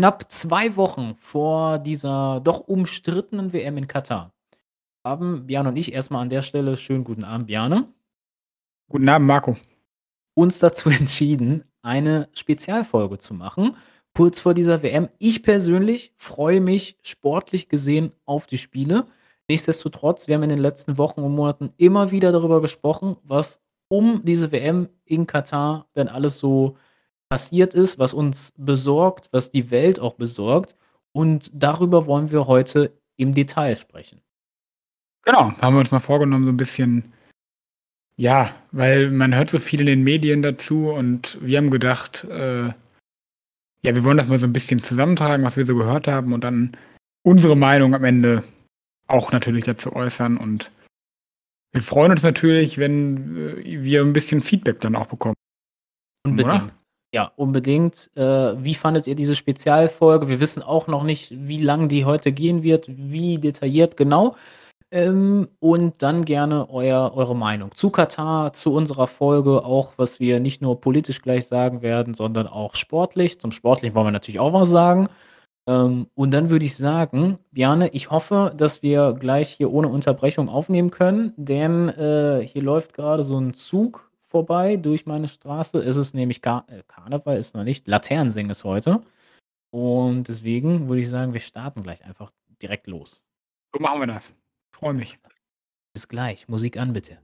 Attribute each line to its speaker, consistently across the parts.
Speaker 1: Knapp 2 Wochen vor dieser doch umstrittenen WM in Katar haben Bjarne und ich erst mal an der Stelle schönen guten Abend, Bjarne.
Speaker 2: Guten Abend, Marco.
Speaker 1: Uns dazu entschieden, eine Spezialfolge zu machen, kurz vor dieser WM. Ich persönlich freue mich sportlich gesehen auf die Spiele. Nichtsdestotrotz, wir haben in den letzten Wochen und Monaten immer wieder darüber gesprochen, was um diese WM in Katar denn alles so passiert ist, was uns besorgt, was die Welt auch besorgt. Und darüber wollen wir heute im Detail sprechen.
Speaker 2: Genau, haben wir uns mal vorgenommen, so ein bisschen, ja, weil man hört so viel in den Medien dazu und wir haben gedacht, äh, ja, wir wollen das mal so ein bisschen zusammentragen, was wir so gehört haben und dann unsere Meinung am Ende auch natürlich dazu äußern und wir freuen uns natürlich, wenn äh, wir ein bisschen Feedback dann auch bekommen.
Speaker 1: Unbedingt. Oder? Ja, unbedingt. Äh, wie fandet ihr diese Spezialfolge? Wir wissen auch noch nicht, wie lang die heute gehen wird, wie detailliert genau. Ähm, und dann gerne euer, eure Meinung zu Katar, zu unserer Folge, auch was wir nicht nur politisch gleich sagen werden, sondern auch sportlich. Zum Sportlichen wollen wir natürlich auch was sagen. Ähm, und dann würde ich sagen, Bjane, ich hoffe, dass wir gleich hier ohne Unterbrechung aufnehmen können, denn äh, hier läuft gerade so ein Zug vorbei durch meine Straße. Es ist nämlich Kar äh, Karneval, ist noch nicht, Laternensingen ist heute. Und deswegen würde ich sagen, wir starten gleich einfach direkt los.
Speaker 2: So machen wir das. Freue mich.
Speaker 1: Bis gleich. Musik an, bitte.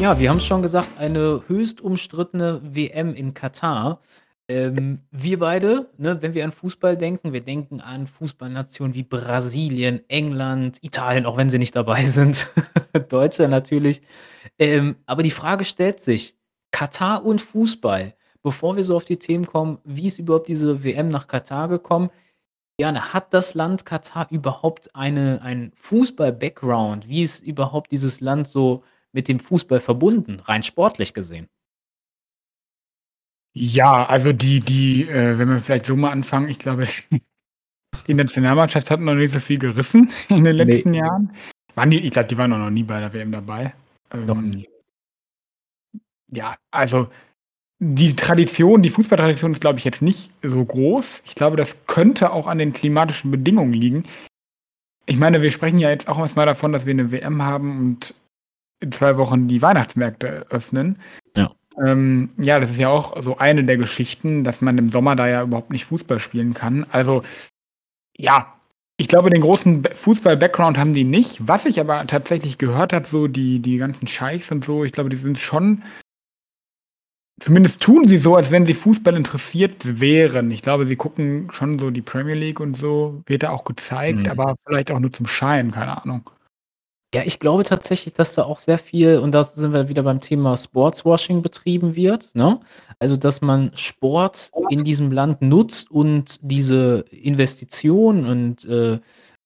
Speaker 1: Ja, wir haben es schon gesagt, eine höchst umstrittene WM in Katar. Ähm, wir beide, ne, wenn wir an Fußball denken, wir denken an Fußballnationen wie Brasilien, England, Italien, auch wenn sie nicht dabei sind, Deutschland natürlich. Ähm, aber die Frage stellt sich, Katar und Fußball, bevor wir so auf die Themen kommen, wie ist überhaupt diese WM nach Katar gekommen? Gerne, hat das Land Katar überhaupt eine, einen Fußball-Background? Wie ist überhaupt dieses Land so mit dem Fußball verbunden, rein sportlich gesehen?
Speaker 2: Ja, also die die, äh, wenn wir vielleicht so mal anfangen, ich glaube, die Nationalmannschaft hat noch nicht so viel gerissen in den letzten Ne. Jahren. Waren die ich glaube, die waren noch nie bei der WM dabei.
Speaker 1: Noch Ähm nie.
Speaker 2: ja, also die Tradition die Fußballtradition ist, glaube ich, jetzt nicht so groß. Ich glaube, das könnte auch an den klimatischen Bedingungen liegen. Ich meine, wir sprechen ja jetzt auch erst mal davon, dass wir eine WM haben und in zwei Wochen die Weihnachtsmärkte öffnen.
Speaker 1: Ja.
Speaker 2: Ähm, ja, das ist ja auch so eine der Geschichten, dass man im Sommer da ja überhaupt nicht Fußball spielen kann. Also, ja, ich glaube, den großen Fußball-Background haben die nicht. Was ich aber tatsächlich gehört habe, so die, die ganzen Scheichs und so, ich glaube, die sind schon. Zumindest tun sie so, als wenn sie Fußball interessiert wären. Ich glaube, sie gucken schon so die Premier League und so, wird da auch gezeigt, mhm. aber vielleicht auch nur zum Schein, keine Ahnung.
Speaker 1: Ja, ich glaube tatsächlich, dass da auch sehr viel und da sind wir wieder beim Thema Sportswashing betrieben wird, ne? Also, dass man Sport in diesem Land nutzt und diese Investition und, äh,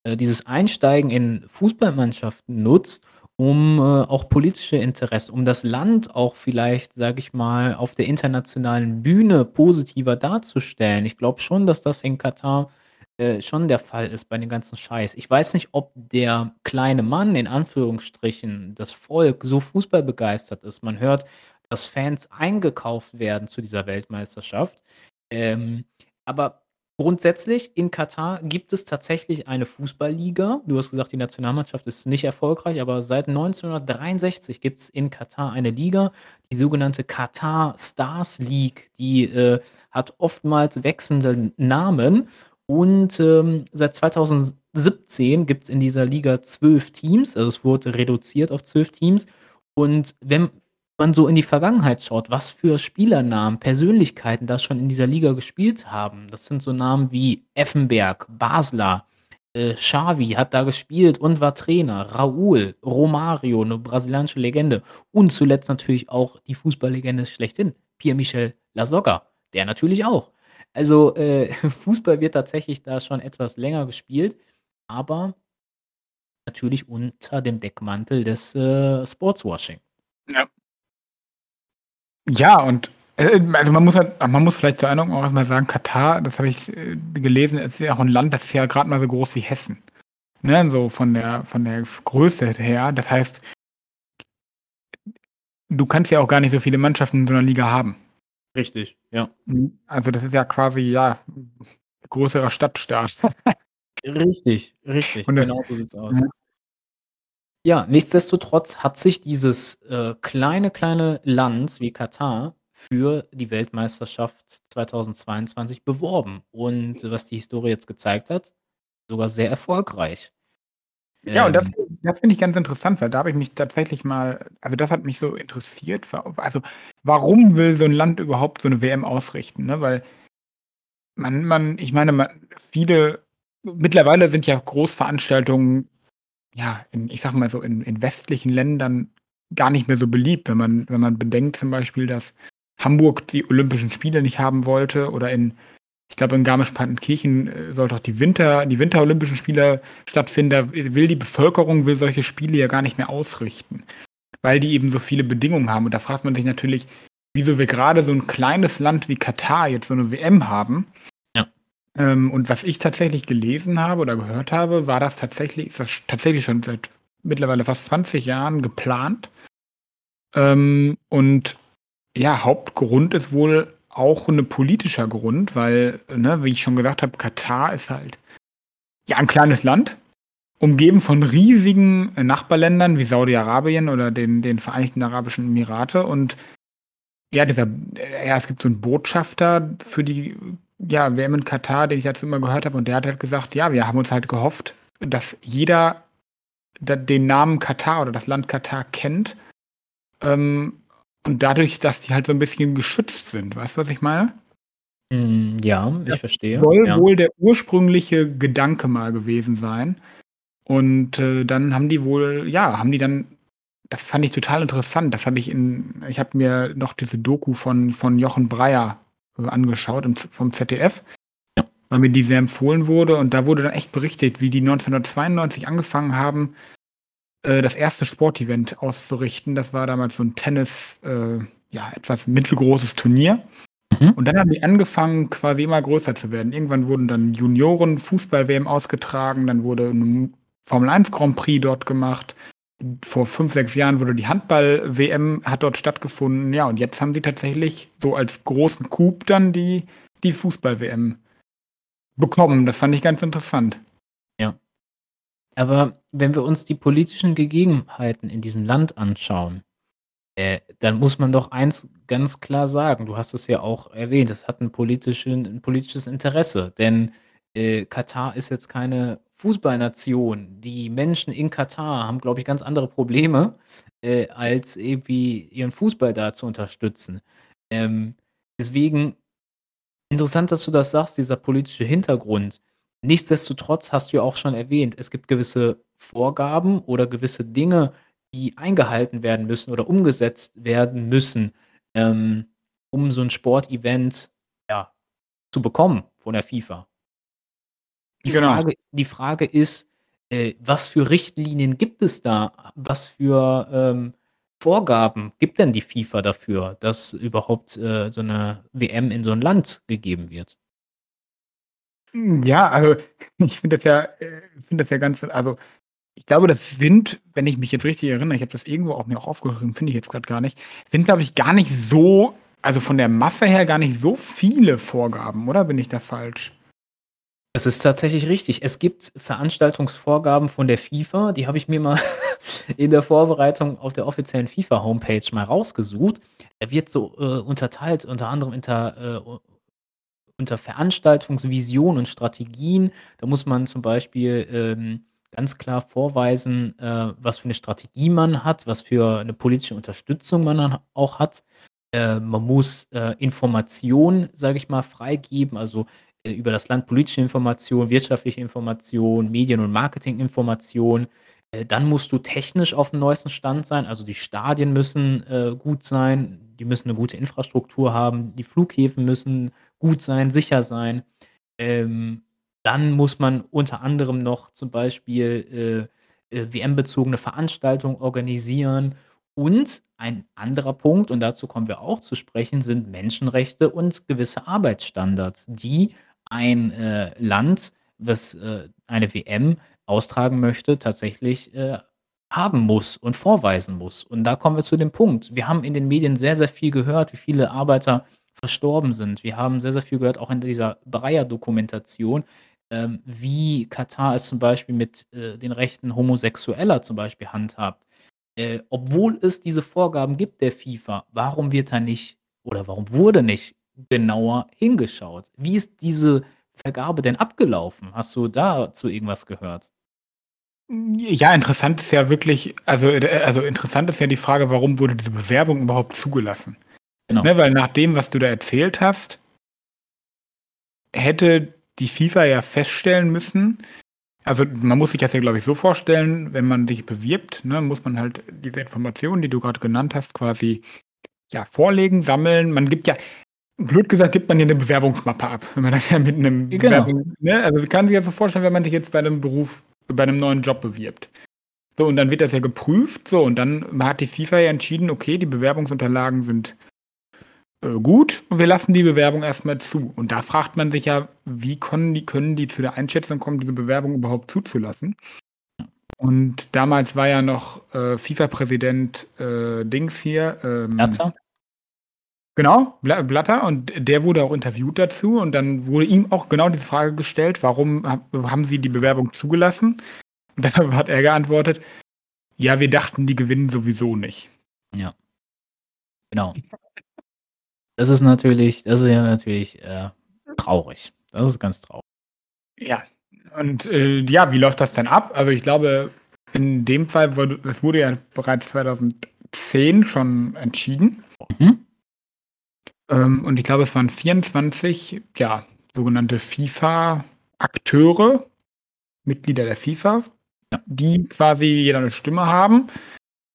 Speaker 1: äh, dieses Einsteigen in Fußballmannschaften nutzt, um, äh, auch politische Interessen um das Land auch vielleicht, sage ich mal, auf der internationalen Bühne positiver darzustellen. Ich glaube schon, dass das in Katar äh, schon der Fall ist bei dem ganzen Scheiß. Ich weiß nicht, ob der kleine Mann, in Anführungsstrichen, das Volk, so fußballbegeistert ist. Man hört, dass Fans eingekauft werden zu dieser Weltmeisterschaft. Ähm, aber grundsätzlich in Katar gibt es tatsächlich eine Fußballliga. Du hast gesagt, die Nationalmannschaft ist nicht erfolgreich, aber seit 1963 gibt es in Katar eine Liga, die sogenannte Katar Stars League. Die äh, hat oftmals wechselnde Namen und ähm, seit 2017 gibt es in dieser Liga zwölf Teams, also es wurde reduziert auf zwölf Teams. Und wenn man so in die Vergangenheit schaut, was für Spielernamen, Persönlichkeiten da schon in dieser Liga gespielt haben, das sind so Namen wie Effenberg, Basler, äh, Xavi hat da gespielt und war Trainer, Raúl, Romario, eine brasilianische Legende und zuletzt natürlich auch die Fußballlegende schlechthin, Pierre-Michel Lasogga, der natürlich auch. Also, äh, Fußball wird tatsächlich da schon etwas länger gespielt, aber natürlich unter dem Deckmantel des, äh, Sportswashing.
Speaker 2: Ja. Ja, und, äh, also man muss halt man muss vielleicht zur Erinnerung auch erst mal sagen, Katar, das habe ich, äh, gelesen, ist ja auch ein Land, das ist ja grad mal so groß wie Hessen, ne, so von der von der Größe her. Das heißt du kannst ja auch gar nicht so viele Mannschaften in so 'ner Liga haben.
Speaker 1: Richtig, ja.
Speaker 2: Mhm. Also, das ist ja quasi, ja, größerer Stadtstaat.
Speaker 1: Richtig, richtig,
Speaker 2: Und das
Speaker 1: genau so sieht's aus.
Speaker 2: ja.
Speaker 1: Ja, nichtsdestotrotz hat sich dieses, äh, kleine, kleine Land wie Katar für die Weltmeisterschaft 2022 beworben und was die Historie jetzt gezeigt hat, sogar sehr erfolgreich.
Speaker 2: Ja, und das
Speaker 1: Ähm
Speaker 2: das finde ich ganz interessant, weil da habe ich mich tatsächlich mal also, das hat mich so interessiert, also, warum will so 'n Land überhaupt so 'ne WM ausrichten, ne? Weil man man ich meine, ma viele mittlerweile sind ja Großveranstaltungen, ja, in ich sage mal so, in in westlichen Ländern gar nicht mehr so beliebt, wenn man wenn man bedenkt zum Beispiel, dass Hamburg die Olympischen Spiele nicht haben wollte oder in ich glaube, in Garmisch-Partenkirchen, äh, soll doch die Winter die Winterolympischen Spiele stattfinden. Da will die Bevölkerung will solche Spiele ja gar nicht mehr ausrichten, weil die eben so viele Bedingungen haben. Und da fragt man sich natürlich, wieso wir grade so 'n kleines Land wie Katar jetzt so 'ne WM haben.
Speaker 1: Ja.
Speaker 2: Ähm, und was ich tatsächlich gelesen habe oder gehört habe, war das tatsächlich ist das tatsächlich schon seit mittlerweile fast 20 Jahren geplant. Ähm, und ja, Hauptgrund ist wohl auch 'ne politischer Grund, weil, ne, wie ich schon gesagt habe, Katar ist halt, ja, 'n kleines Land, umgeben von riesigen Nachbarländern wie Saudi-Arabien oder den den Vereinigten Arabischen Emirate. Und ja, dieser ja, es gibt so 'n Botschafter für die, ja, WM in Katar, den ich jetzt immer gehört habe. Und der hat halt gesagt: „Ja, wir haben uns halt gehofft, dass jeder den Namen Katar oder das Land Katar kennt, ähm, und dadurch, dass die halt so 'n bisschen geschützt sind.“ Weißt du, was ich meine?
Speaker 1: Hm, ja, ich
Speaker 2: Das
Speaker 1: verstehe,
Speaker 2: soll
Speaker 1: ja.
Speaker 2: wohl der ursprüngliche Gedanke mal gewesen sein. Und, äh, dann haben die wohl ja, haben die dann das fand ich total interessant. Das habe ich in ich habe mir noch diese Doku von von Jochen Breyer, äh, angeschaut im vom ZDF,
Speaker 1: Ja.
Speaker 2: weil mir die sehr empfohlen wurde. Und da wurde dann echt berichtet, wie die 1992 angefangen haben, äh, das 1. Sportevent auszurichten. Das war damals so 'n Tennis äh, ja, etwas mittelgroßes Turnier.
Speaker 1: Mhm.
Speaker 2: Und dann haben die angefangen, quasi immer größer zu werden. Irgendwann wurden dann Junioren-Fußball-WM ausgetragen, dann wurde 'n Formel-1-Grand-Prix dort gemacht. Vor 5, 6 Jahren wurde die Handball-WM hat dort stattgefunden. Ja, und jetzt haben sie tatsächlich so als großen Coup dann die die Fußball-WM bekommen. Das fand ich ganz interessant.
Speaker 1: Aber wenn wir uns die politischen Gegebenheiten in diesem Land anschauen, äh, dann muss man doch eins ganz klar sagen, du hast es ja auch erwähnt, es hat 'n politischen 'n politisches Interesse, denn, äh, Katar ist jetzt keine Fußballnation. Die Menschen in Katar haben, glaube ich, ganz andere Probleme, äh, als irgendwie ihren Fußball da zu unterstützen. Ähm, deswegen interessant, dass du das sagst, dieser politische Hintergrund. Nichtsdestotrotz hast du ja auch schon erwähnt, es gibt gewisse Vorgaben oder gewisse Dinge, die eingehalten werden müssen oder umgesetzt werden müssen, ähm, um so 'n Sportevent, ja, zu bekommen von der FIFA. Die
Speaker 2: Genau.
Speaker 1: Frage die Frage ist, äh, was für Richtlinien gibt es da? Was für, ähm, Vorgaben gibt denn die FIFA dafür, dass überhaupt, äh, so 'ne WM in so 'n Land gegeben wird?
Speaker 2: Hm, ja, also, ich finde das ja äh, finde das ja ganz also, ich glaube, das sind, wenn ich mich jetzt richtig erinnere, ich habe das irgendwo auch mir auch aufgeschrieben, finde ich jetzt grad gar nicht, sind, glaube ich, gar nicht so also, von der Masse her gar nicht so viele Vorgaben, oder bin ich da falsch?
Speaker 1: Es ist tatsächlich richtig. Es gibt Veranstaltungsvorgaben von der FIFA, die habe ich mir mal in der Vorbereitung auf der offiziellen FIFA-Homepage mal rausgesucht. Da wird so, äh, unterteilt, unter anderem inter äh, unter Veranstaltungsvision und Strategien. Da muss man zum Beispiel, ähm, ganz klar vorweisen, äh, was für 'ne Strategie man hat, was für 'ne politische Unterstützung man dann auch hat. Äh, man muss, äh, Informationen, sage ich mal, freigeben, also, äh, über das Land politische Informationen, wirtschaftliche Informationen, Medien und Marketinginformationen. Äh, dann musst du technisch auf'm neuesten Stand sein, also, die Stadien müssen, äh, gut sein, die müssen 'ne gute Infrastruktur haben, die Flughäfen müssen gut sein, sicher sein. Ähm, dann muss man unter anderem noch zum Beispiel, äh, WM-bezogene Veranstaltungen organisieren. Und ein anderer Punkt, und dazu kommen wir auch zu sprechen, sind Menschenrechte und gewisse Arbeitsstandards, die ein, äh, Land, das, äh, eine WM austragen möchte, tatsächlich, äh, haben muss und vorweisen muss. Und da kommen wir zu dem Punkt. Wir haben in den Medien sehr, sehr viel gehört, wie viele Arbeiter verstorben sind. Wir haben sehr, sehr viel gehört, auch in dieser Breyer-Dokumentation, ähm, wie Katar es zum Beispiel mit, äh, den Rechten Homosexueller zum Beispiel handhabt. Äh, obwohl es diese Vorgaben gibt der FIFA, warum wird da nicht oder warum wurde nicht genauer hingeschaut? Wie ist diese Vergabe denn abgelaufen? Hast du dazu irgendwas gehört?
Speaker 2: Ja, interessant ist ja wirklich, also, äh, also interessant ist ja die Frage, warum wurde diese Bewerbung überhaupt zugelassen? Genau. Ne, weil nach dem, was du da erzählt hast, hätte die FIFA ja feststellen müssen, also man muss sich das ja, glaube ich, so vorstellen, wenn man sich bewirbt, ne, muss man halt diese Informationen, die du gerade genannt hast, quasi ja, vorlegen, sammeln. Man gibt ja, blöd gesagt, gibt man ja eine Bewerbungsmappe ab, wenn man das ja mit einem
Speaker 1: genau.
Speaker 2: Bewerbung, ne? Also man kann sich ja so vorstellen, wenn man sich jetzt bei einem Beruf, bei einem neuen Job bewirbt. So, und dann wird das ja geprüft, so, und dann hat die FIFA ja entschieden, okay, die Bewerbungsunterlagen sind gut und wir lassen die Bewerbung erstmal zu. Und da fragt man sich ja, wie können die, können die zu der Einschätzung kommen, diese Bewerbung überhaupt zuzulassen? Und damals war ja noch äh, FIFA-Präsident äh, Dings hier. Ähm,
Speaker 1: Blatter?
Speaker 2: Genau, Blatter. Und der wurde auch interviewt dazu. Und dann wurde ihm auch genau diese Frage gestellt, warum haben sie die Bewerbung zugelassen? Und dann hat er geantwortet, ja, wir dachten, die gewinnen sowieso nicht.
Speaker 1: Ja. Genau. Das ist natürlich das ist ja natürlich, äh, traurig. Das ist ganz traurig.
Speaker 2: Ja, und, äh, ja, wie läuft das denn ab? Also, ich glaube, in dem Fall wurde das wurde ja bereits 2010 schon entschieden. Mhm. Ähm, und ich glaube, es waren 24, ja, sogenannte FIFA-Akteure, Mitglieder der FIFA, ja. die quasi jeder eine Stimme haben.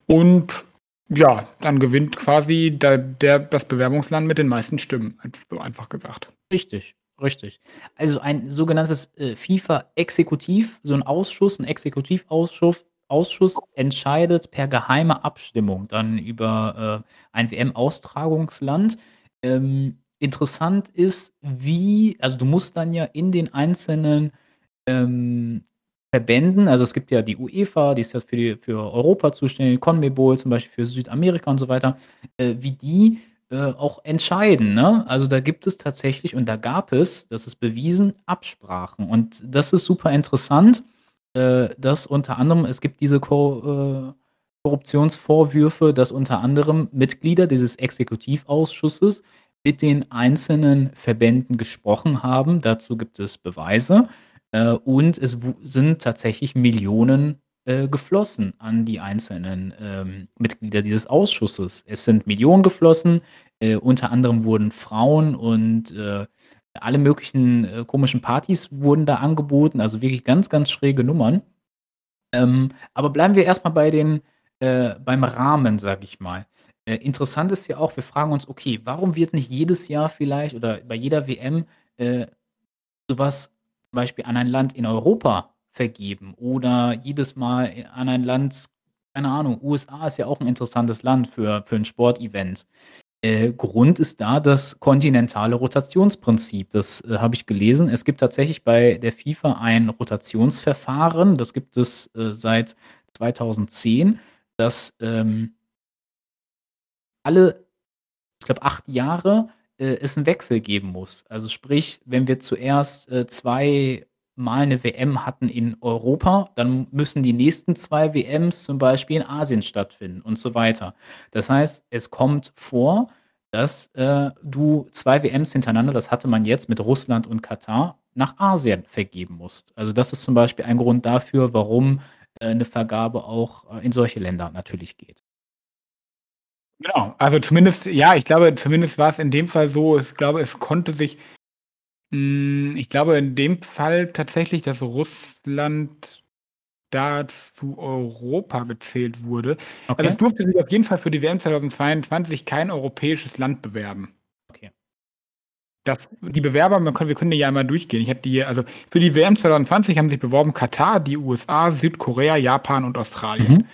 Speaker 2: Und ja, dann gewinnt quasi der, der, das Bewerbungsland mit den meisten Stimmen, so einfach gesagt.
Speaker 1: Richtig, richtig. Also ein sogenanntes äh, FIFA-Exekutiv, so ein Ausschuss, ein Exekutivausschuss Ausschuss entscheidet per geheime Abstimmung dann über äh, ein WM-Austragungsland. Ähm, interessant ist, wie, also du musst dann ja in den einzelnen ähm, Verbänden, also es gibt ja die UEFA, die ist ja für, die, für Europa zuständig, CONMEBOL zum Beispiel für Südamerika und so weiter, äh, wie die äh, auch entscheiden. Ne? Also da gibt es tatsächlich, und da gab es, das ist bewiesen, Absprachen. Und das ist super interessant, äh, dass unter anderem, es gibt diese Ko äh, Korruptionsvorwürfe, dass unter anderem Mitglieder dieses Exekutivausschusses mit den einzelnen Verbänden gesprochen haben. Dazu gibt es Beweise. Äh, und es sind tatsächlich Millionen äh, geflossen an die einzelnen ähm, Mitglieder dieses Ausschusses. Es sind Millionen geflossen, äh, unter anderem wurden Frauen und äh, alle möglichen äh, komischen Partys wurden da angeboten, also wirklich ganz, ganz schräge Nummern. Ähm, aber bleiben wir erstmal bei den, äh, beim Rahmen, sage ich mal. interessant ist ja auch, wir fragen uns, okay, warum wird nicht jedes Jahr vielleicht oder bei jeder WM sowas zum Beispiel an ein Land in Europa vergeben oder jedes Mal an ein Land, keine Ahnung, USA ist ja auch ein interessantes Land für, für ein Sportevent. Äh, Grund ist da das kontinentale Rotationsprinzip. Das äh, habe ich gelesen. Es gibt tatsächlich bei der FIFA ein Rotationsverfahren. Das gibt es äh, seit 2010, das ähm, alle, ich glaube, acht Jahre äh, es einen Wechsel geben muss. Also sprich, wenn wir zuerst äh, zwei eine WM hatten in Europa, dann müssen die nächsten zwei WMs zum Beispiel in Asien stattfinden und so weiter. Das heißt, es kommt vor, dass äh, du zwei WMs hintereinander, das hatte man jetzt mit Russland und Katar, nach Asien vergeben musst. Also das ist zum Beispiel ein Grund dafür, warum äh, eine Vergabe auch äh, in solche Länder natürlich geht.
Speaker 2: Genau, also zumindest, ja, ich glaube, zumindest war es in dem Fall so, ich glaube, es konnte sich, mh, hm, ich glaube in dem Fall tatsächlich, dass Russland da zu Europa gezählt wurde. Okay. Also es durfte sich auf jeden Fall für die WM 2022 kein europäisches Land bewerben.
Speaker 1: Okay.
Speaker 2: das, die Bewerber, wir können, wir können die ja einmal durchgehen. Ich habe die, also für die WM 2020 haben sich beworben Katar, die USA, Südkorea, Japan und Australien. Mhm.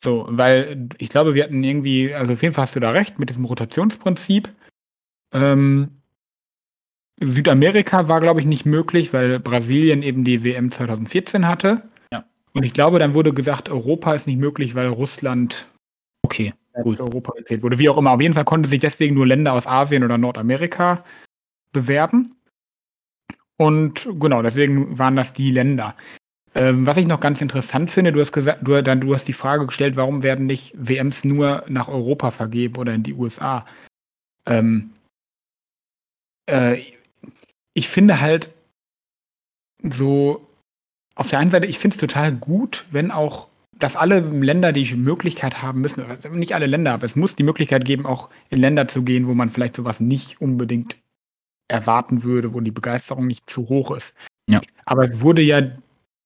Speaker 2: So, weil ich glaube, wir hatten irgendwie, also auf jeden Fall hast du da recht mit diesem Rotationsprinzip. Ähm, Südamerika war, glaube ich, nicht möglich, weil Brasilien eben die WM 2014 hatte. Ja. Und ich glaube, dann wurde gesagt, Europa ist nicht möglich, weil Russland
Speaker 1: okay,
Speaker 2: gut. Europa gezählt wurde. Wie auch immer. Auf jeden Fall konnten sich deswegen nur Länder aus Asien oder Nordamerika bewerben. Und genau, deswegen waren das die Länder. Ähm, was ich noch ganz interessant finde, du hast gesagt, du, dann, du hast die Frage gestellt, warum werden nicht WMs nur nach Europa vergeben oder in die USA? Ähm, äh, ich finde halt so, auf der einen Seite, ich finde es total gut, wenn auch, dass alle Länder die Möglichkeit haben müssen, also nicht alle Länder, aber es muss die Möglichkeit geben, auch in Länder zu gehen, wo man vielleicht sowas nicht unbedingt erwarten würde, wo die Begeisterung nicht zu hoch ist. Ja. Aber es wurde ja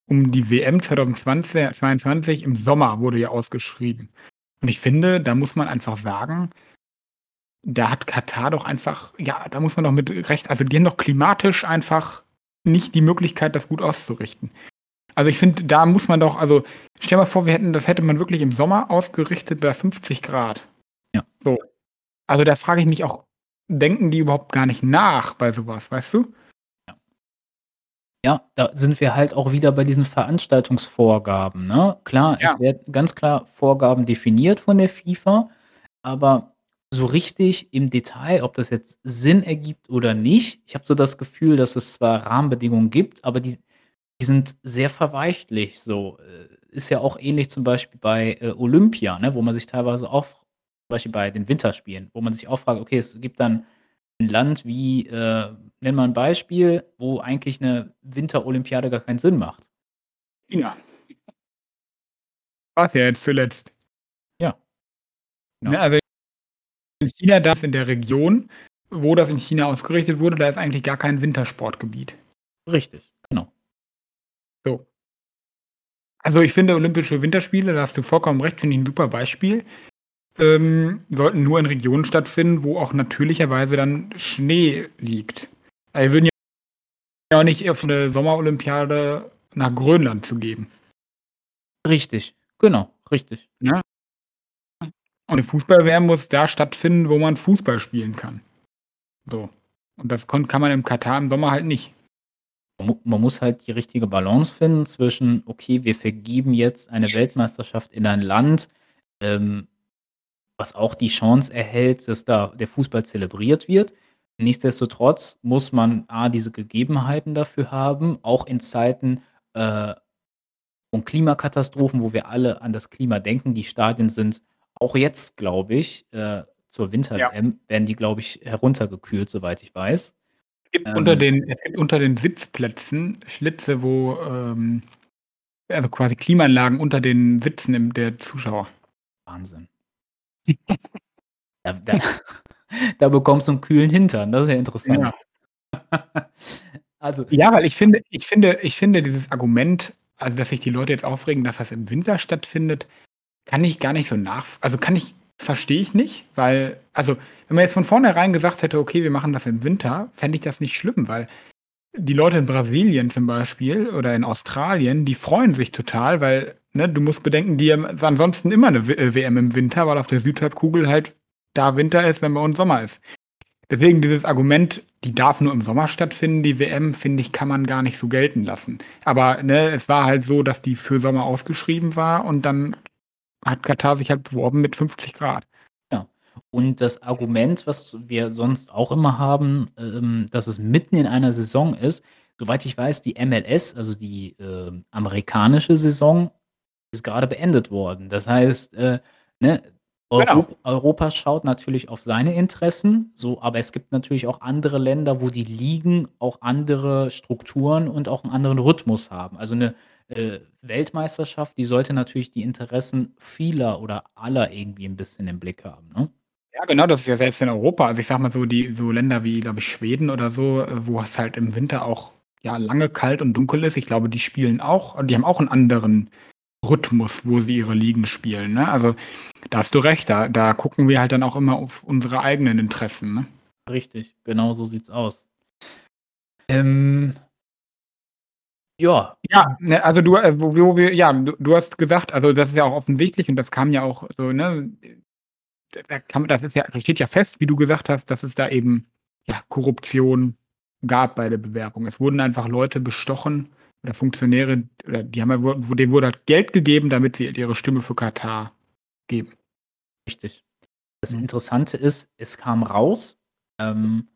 Speaker 2: um die WM 2022 im Sommer wurde ja ausgeschrieben. Und ich finde, da muss man einfach sagen, da hat Katar doch einfach, ja, da muss man doch mit Recht, also die haben doch klimatisch einfach nicht die Möglichkeit, das gut auszurichten. Also ich finde, da muss man doch, also stell mal vor, wir hätten, das hätte man wirklich im Sommer ausgerichtet bei 50 Grad. Ja. So. Also da frage ich mich auch, denken die überhaupt gar nicht nach bei sowas, weißt du?
Speaker 1: Ja. da sind wir halt auch wieder bei diesen Veranstaltungsvorgaben. Ne? Klar, ja. es werden ganz klar Vorgaben definiert von der FIFA, aber so richtig im Detail, ob das jetzt Sinn ergibt oder nicht, ich habe so das Gefühl, dass es zwar Rahmenbedingungen gibt, aber die, die sind sehr verweichtlich. So äh, ist ja auch ähnlich zum Beispiel bei äh, Olympia, ne, wo man sich teilweise auch Beispiel bei den Winterspielen, wo man sich auch fragt, okay, es gibt dann ein Land wie, äh, nenn mal ein Beispiel, wo eigentlich eine Winterolympiade gar keinen Sinn macht.
Speaker 2: China. War es ja jetzt zuletzt.
Speaker 1: Ja.
Speaker 2: Genau. Ne, also in China, das in der Region, wo das in China ausgerichtet wurde, da ist eigentlich gar kein Wintersportgebiet.
Speaker 1: Richtig, genau.
Speaker 2: So. Also ich finde Olympische Winterspiele, da hast du vollkommen recht, finde ich ein super Beispiel ähm, sollten nur in Regionen stattfinden, wo auch natürlicherweise dann Schnee liegt. Also wir würden ja auch nicht auf eine Sommerolympiade nach Grönland zu geben.
Speaker 1: Richtig, genau, richtig.
Speaker 2: Ja. Und eine Fußball-WM muss da stattfinden, wo man Fußball spielen kann. So. Und das kann man im Katar im Sommer halt nicht.
Speaker 1: Man muss halt die richtige Balance finden zwischen, okay, wir vergeben jetzt eine Weltmeisterschaft in ein Land, ähm, was auch die Chance erhält, dass da der Fußball zelebriert wird. Nichtsdestotrotz muss man A, diese Gegebenheiten dafür haben, auch in Zeiten äh, von Klimakatastrophen, wo wir alle an das Klima denken. Die Stadien sind auch jetzt, glaube ich, äh, zur Winter-WM, ja. werden die, glaube ich, heruntergekühlt, soweit ich weiß.
Speaker 2: Es gibt, ähm, unter, den, es gibt unter den Sitzplätzen Schlitze, wo ähm, also quasi Klimaanlagen unter den Sitzen im, der Zuschauer.
Speaker 1: Wahnsinn. Da, da, da bekommst du einen kühlen Hintern, das ist ja interessant.
Speaker 2: Ja. Also Ja, weil ich finde ich finde ich finde dieses Argument, also, dass sich die Leute jetzt aufregen, dass das im Winter stattfindet, kann ich gar nicht so nach also, kann ich verstehe ich nicht, weil also, wenn man jetzt von vornherein gesagt hätte: „Okay, wir machen das im Winter“, fände ich das nicht schlimm, weil die Leute in Brasilien zum Beispiel oder in Australien, die freuen sich total, weil Ne, du musst bedenken, die haben ansonsten immer eine WM äh, im Winter, weil auf der Südhalbkugel halt da Winter ist, wenn bei uns Sommer ist. Deswegen dieses Argument, die darf nur im Sommer stattfinden, die WM, finde ich, kann man gar nicht so gelten lassen. Aber ne, es war halt so, dass die für Sommer ausgeschrieben war und dann hat Katar sich halt beworben mit 50 Grad.
Speaker 1: Und das Argument, was wir sonst auch immer haben, ähm, dass es mitten in einer Saison ist, soweit ich weiß, die MLS, also die äh, amerikanische Saison, ist gerade beendet worden. Das heißt, äh, ne, Genau. Europa schaut natürlich auf seine Interessen, so, aber es gibt natürlich auch andere Länder, wo die Ligen auch andere Strukturen und auch einen anderen Rhythmus haben. Also eine äh, Weltmeisterschaft, die sollte natürlich die Interessen vieler oder aller irgendwie ein bisschen im Blick haben, ne?
Speaker 2: Ja, genau, das ist ja selbst in Europa. Also ich sag mal so, die so Länder wie, glaube ich, Schweden oder so, äh, wo es halt im Winter auch ja lange kalt und dunkel ist. Ich glaube, die spielen auch, die haben auch einen anderen Rhythmus, wo sie ihre Ligen spielen. Ne? Also da hast du recht, da, da gucken wir halt dann auch immer auf unsere eigenen Interessen. Ne?
Speaker 1: Richtig, genau so sieht's aus. Ähm ja.
Speaker 2: Ja, ne, also du, äh, wo wo wir ja, du du hast gesagt, also das ist ja auch offensichtlich und das kam ja auch so, ne, da kann das ist ja das steht ja fest, wie du gesagt hast, dass es da eben, ja, Korruption gab bei der Bewerbung. Es wurden einfach Leute bestochen oder Funktionäre oder die haben denen wurde halt Geld gegeben, damit sie ihre Stimme für Katar geben.
Speaker 1: Richtig. Das
Speaker 2: Mhm.
Speaker 1: Interessante ist, es kam raus, ähm,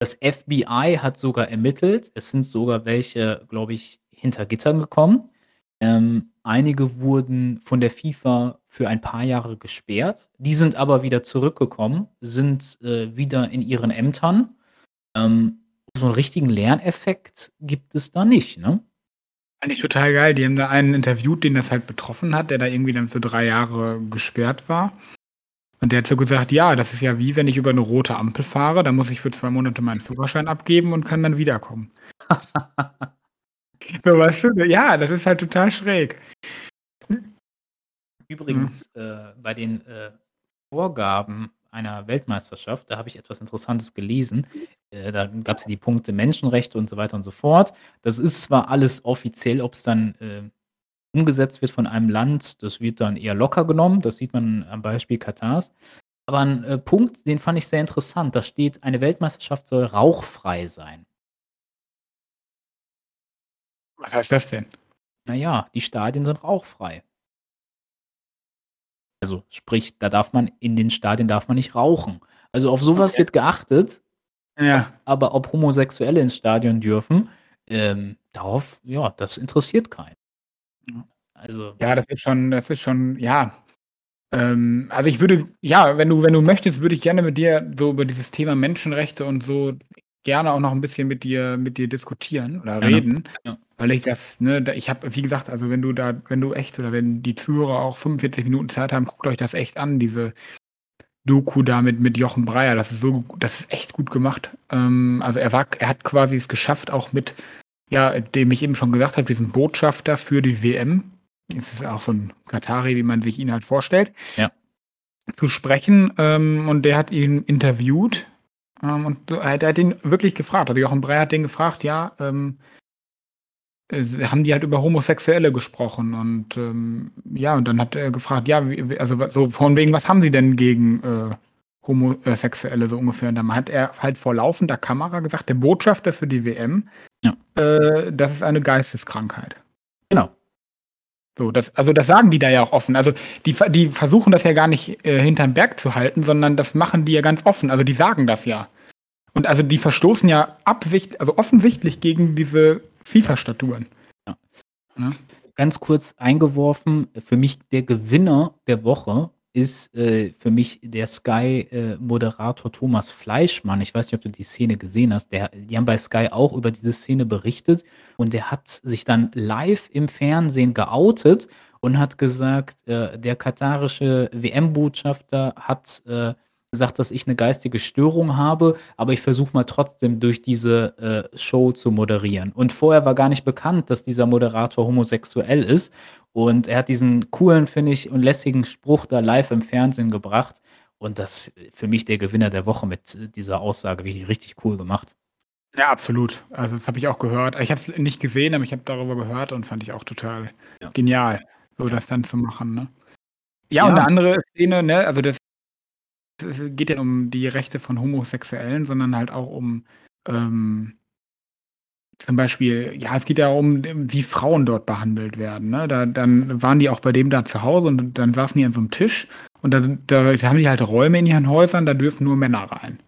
Speaker 1: das FBI hat sogar ermittelt. Es sind sogar welche, glaube ich, hinter Gittern gekommen. Ähm, einige wurden von der FIFA für ein paar Jahre gesperrt. Die sind aber wieder zurückgekommen, sind, äh, wieder in ihren Ämtern. Ähm, so 'n richtigen Lerneffekt gibt es da nicht, ne?
Speaker 2: Eigentlich total geil. Die haben da einen interviewt, den das halt betroffen hat, der da irgendwie dann für 3 Jahre gesperrt war. Und der hat so gesagt: „Ja, das ist ja wie, wenn ich über 'ne rote Ampel fahre, dann muss ich für 2 Monate meinen Führerschein abgeben und kann dann wiederkommen.“ So, weißt du? Ja, das ist halt total schräg.
Speaker 1: Übrigens, äh, bei den, äh, Vorgaben einer Weltmeisterschaft, da habe ich etwas Interessantes gelesen. Äh, da gab's ja die Punkte Menschenrechte und so weiter und so fort. Das ist zwar alles offiziell, ob's dann, äh, umgesetzt wird von einem Land, das wird dann eher locker genommen. Das sieht man am Beispiel Katars. Aber 'n, äh, Punkt, den fand ich sehr interessant. Da steht: „Eine Weltmeisterschaft soll rauchfrei sein.“
Speaker 2: Was heißt das denn?
Speaker 1: Na ja, die Stadien sind rauchfrei. Also, sprich, da darf man in den Stadien darf man nicht rauchen. Also, auf so was
Speaker 2: Okay.
Speaker 1: wird geachtet.
Speaker 2: Ja.
Speaker 1: Aber ob Homosexuelle ins Stadion dürfen, ähm, darauf ja, das interessiert keinen.
Speaker 2: Ja.
Speaker 1: Also
Speaker 2: Ja, das ist schon das ist schon ja. Ähm, also, ich würde ja, wenn du wenn du möchtest, würde ich gerne mit dir so über dieses Thema Menschenrechte und so gerne auch noch 'n bisschen mit dir mit dir diskutieren oder
Speaker 1: Gerne,
Speaker 2: reden,
Speaker 1: ja.
Speaker 2: weil ich das ne, ich habe wie gesagt, also, wenn du da wenn du echt oder wenn die Zuhörer auch 45 Minuten Zeit haben, guckt euch das echt an, diese Doku da mit Jochen Breyer. Das ist so das ist echt gut gemacht. Ähm, also, er war er hat quasi es geschafft, auch mit, ja, dem ich eben schon gesagt habe, diesem Botschafter für die WM es ist auch so 'n Katari, wie man sich ihn halt vorstellt
Speaker 1: Ja.
Speaker 2: zu sprechen, ähm, und der hat ihn interviewt, ähm, und so der hat ihn wirklich gefragt. Also, Jochen Breyer hat den gefragt, ja, ähm äh, haben die halt über Homosexuelle gesprochen und, ähm, ja, und dann hat er gefragt, ja, wie also, so von wegen: „Was haben Sie denn gegen, äh, Homo äh, Sexuelle?“ so ungefähr. Und dann hat er halt vor laufender Kamera gesagt, der Botschafter für die WM,
Speaker 1: Ja.
Speaker 2: äh, das ist eine Geisteskrankheit.
Speaker 1: Genau.
Speaker 2: So, das also, das sagen die da ja auch offen. Also, die die versuchen das ja gar nicht, äh, hinterm Berg zu halten, sondern das machen die ja ganz offen. Also, die sagen das ja. Und also, die verstoßen ja absicht also, offensichtlich gegen diese FIFA-Statuten.
Speaker 1: Ja.
Speaker 2: Ne?
Speaker 1: Ganz kurz eingeworfen, für mich der Gewinner der Woche ist, äh, für mich der Sky, äh, Thomas Fleischmann. Ich weiß nicht, ob du die Szene gesehen hast. Der die haben bei Sky auch über diese Szene berichtet und der hat sich dann live im Fernsehen geoutet und hat gesagt, äh, der katarische WM-Botschafter hat, äh, gesagt, dass ich 'ne geistige Störung habe, aber ich versuche mal trotzdem durch diese, äh, Show zu moderieren. Und vorher war gar nicht bekannt, dass dieser Moderator homosexuell ist. Und er hat diesen coolen, finde ich, und lässigen Spruch da live im Fernsehen gebracht. Und das für mich der Gewinner der Woche mit dieser Aussage wirklich richtig cool gemacht.
Speaker 2: Ja, absolut. Also, das habe ich auch gehört. Ich habe es nicht gesehen, aber ich habe darüber gehört und fand ich auch total
Speaker 1: Ja.
Speaker 2: genial, so
Speaker 1: Ja.
Speaker 2: das dann zu machen, ne? Ja, und
Speaker 1: Ja.
Speaker 2: 'ne andere Szene, ne, also, das es geht ja um die Rechte von Homosexuellen, sondern halt auch um, ähm zum Beispiel ja, es geht ja um, wie Frauen dort behandelt werden, ne? Da dann waren die auch bei dem da zu Hause und dann saßen die an so 'nem Tisch und da da haben die halt Räume in ihren Häusern, da dürfen nur Männer rein.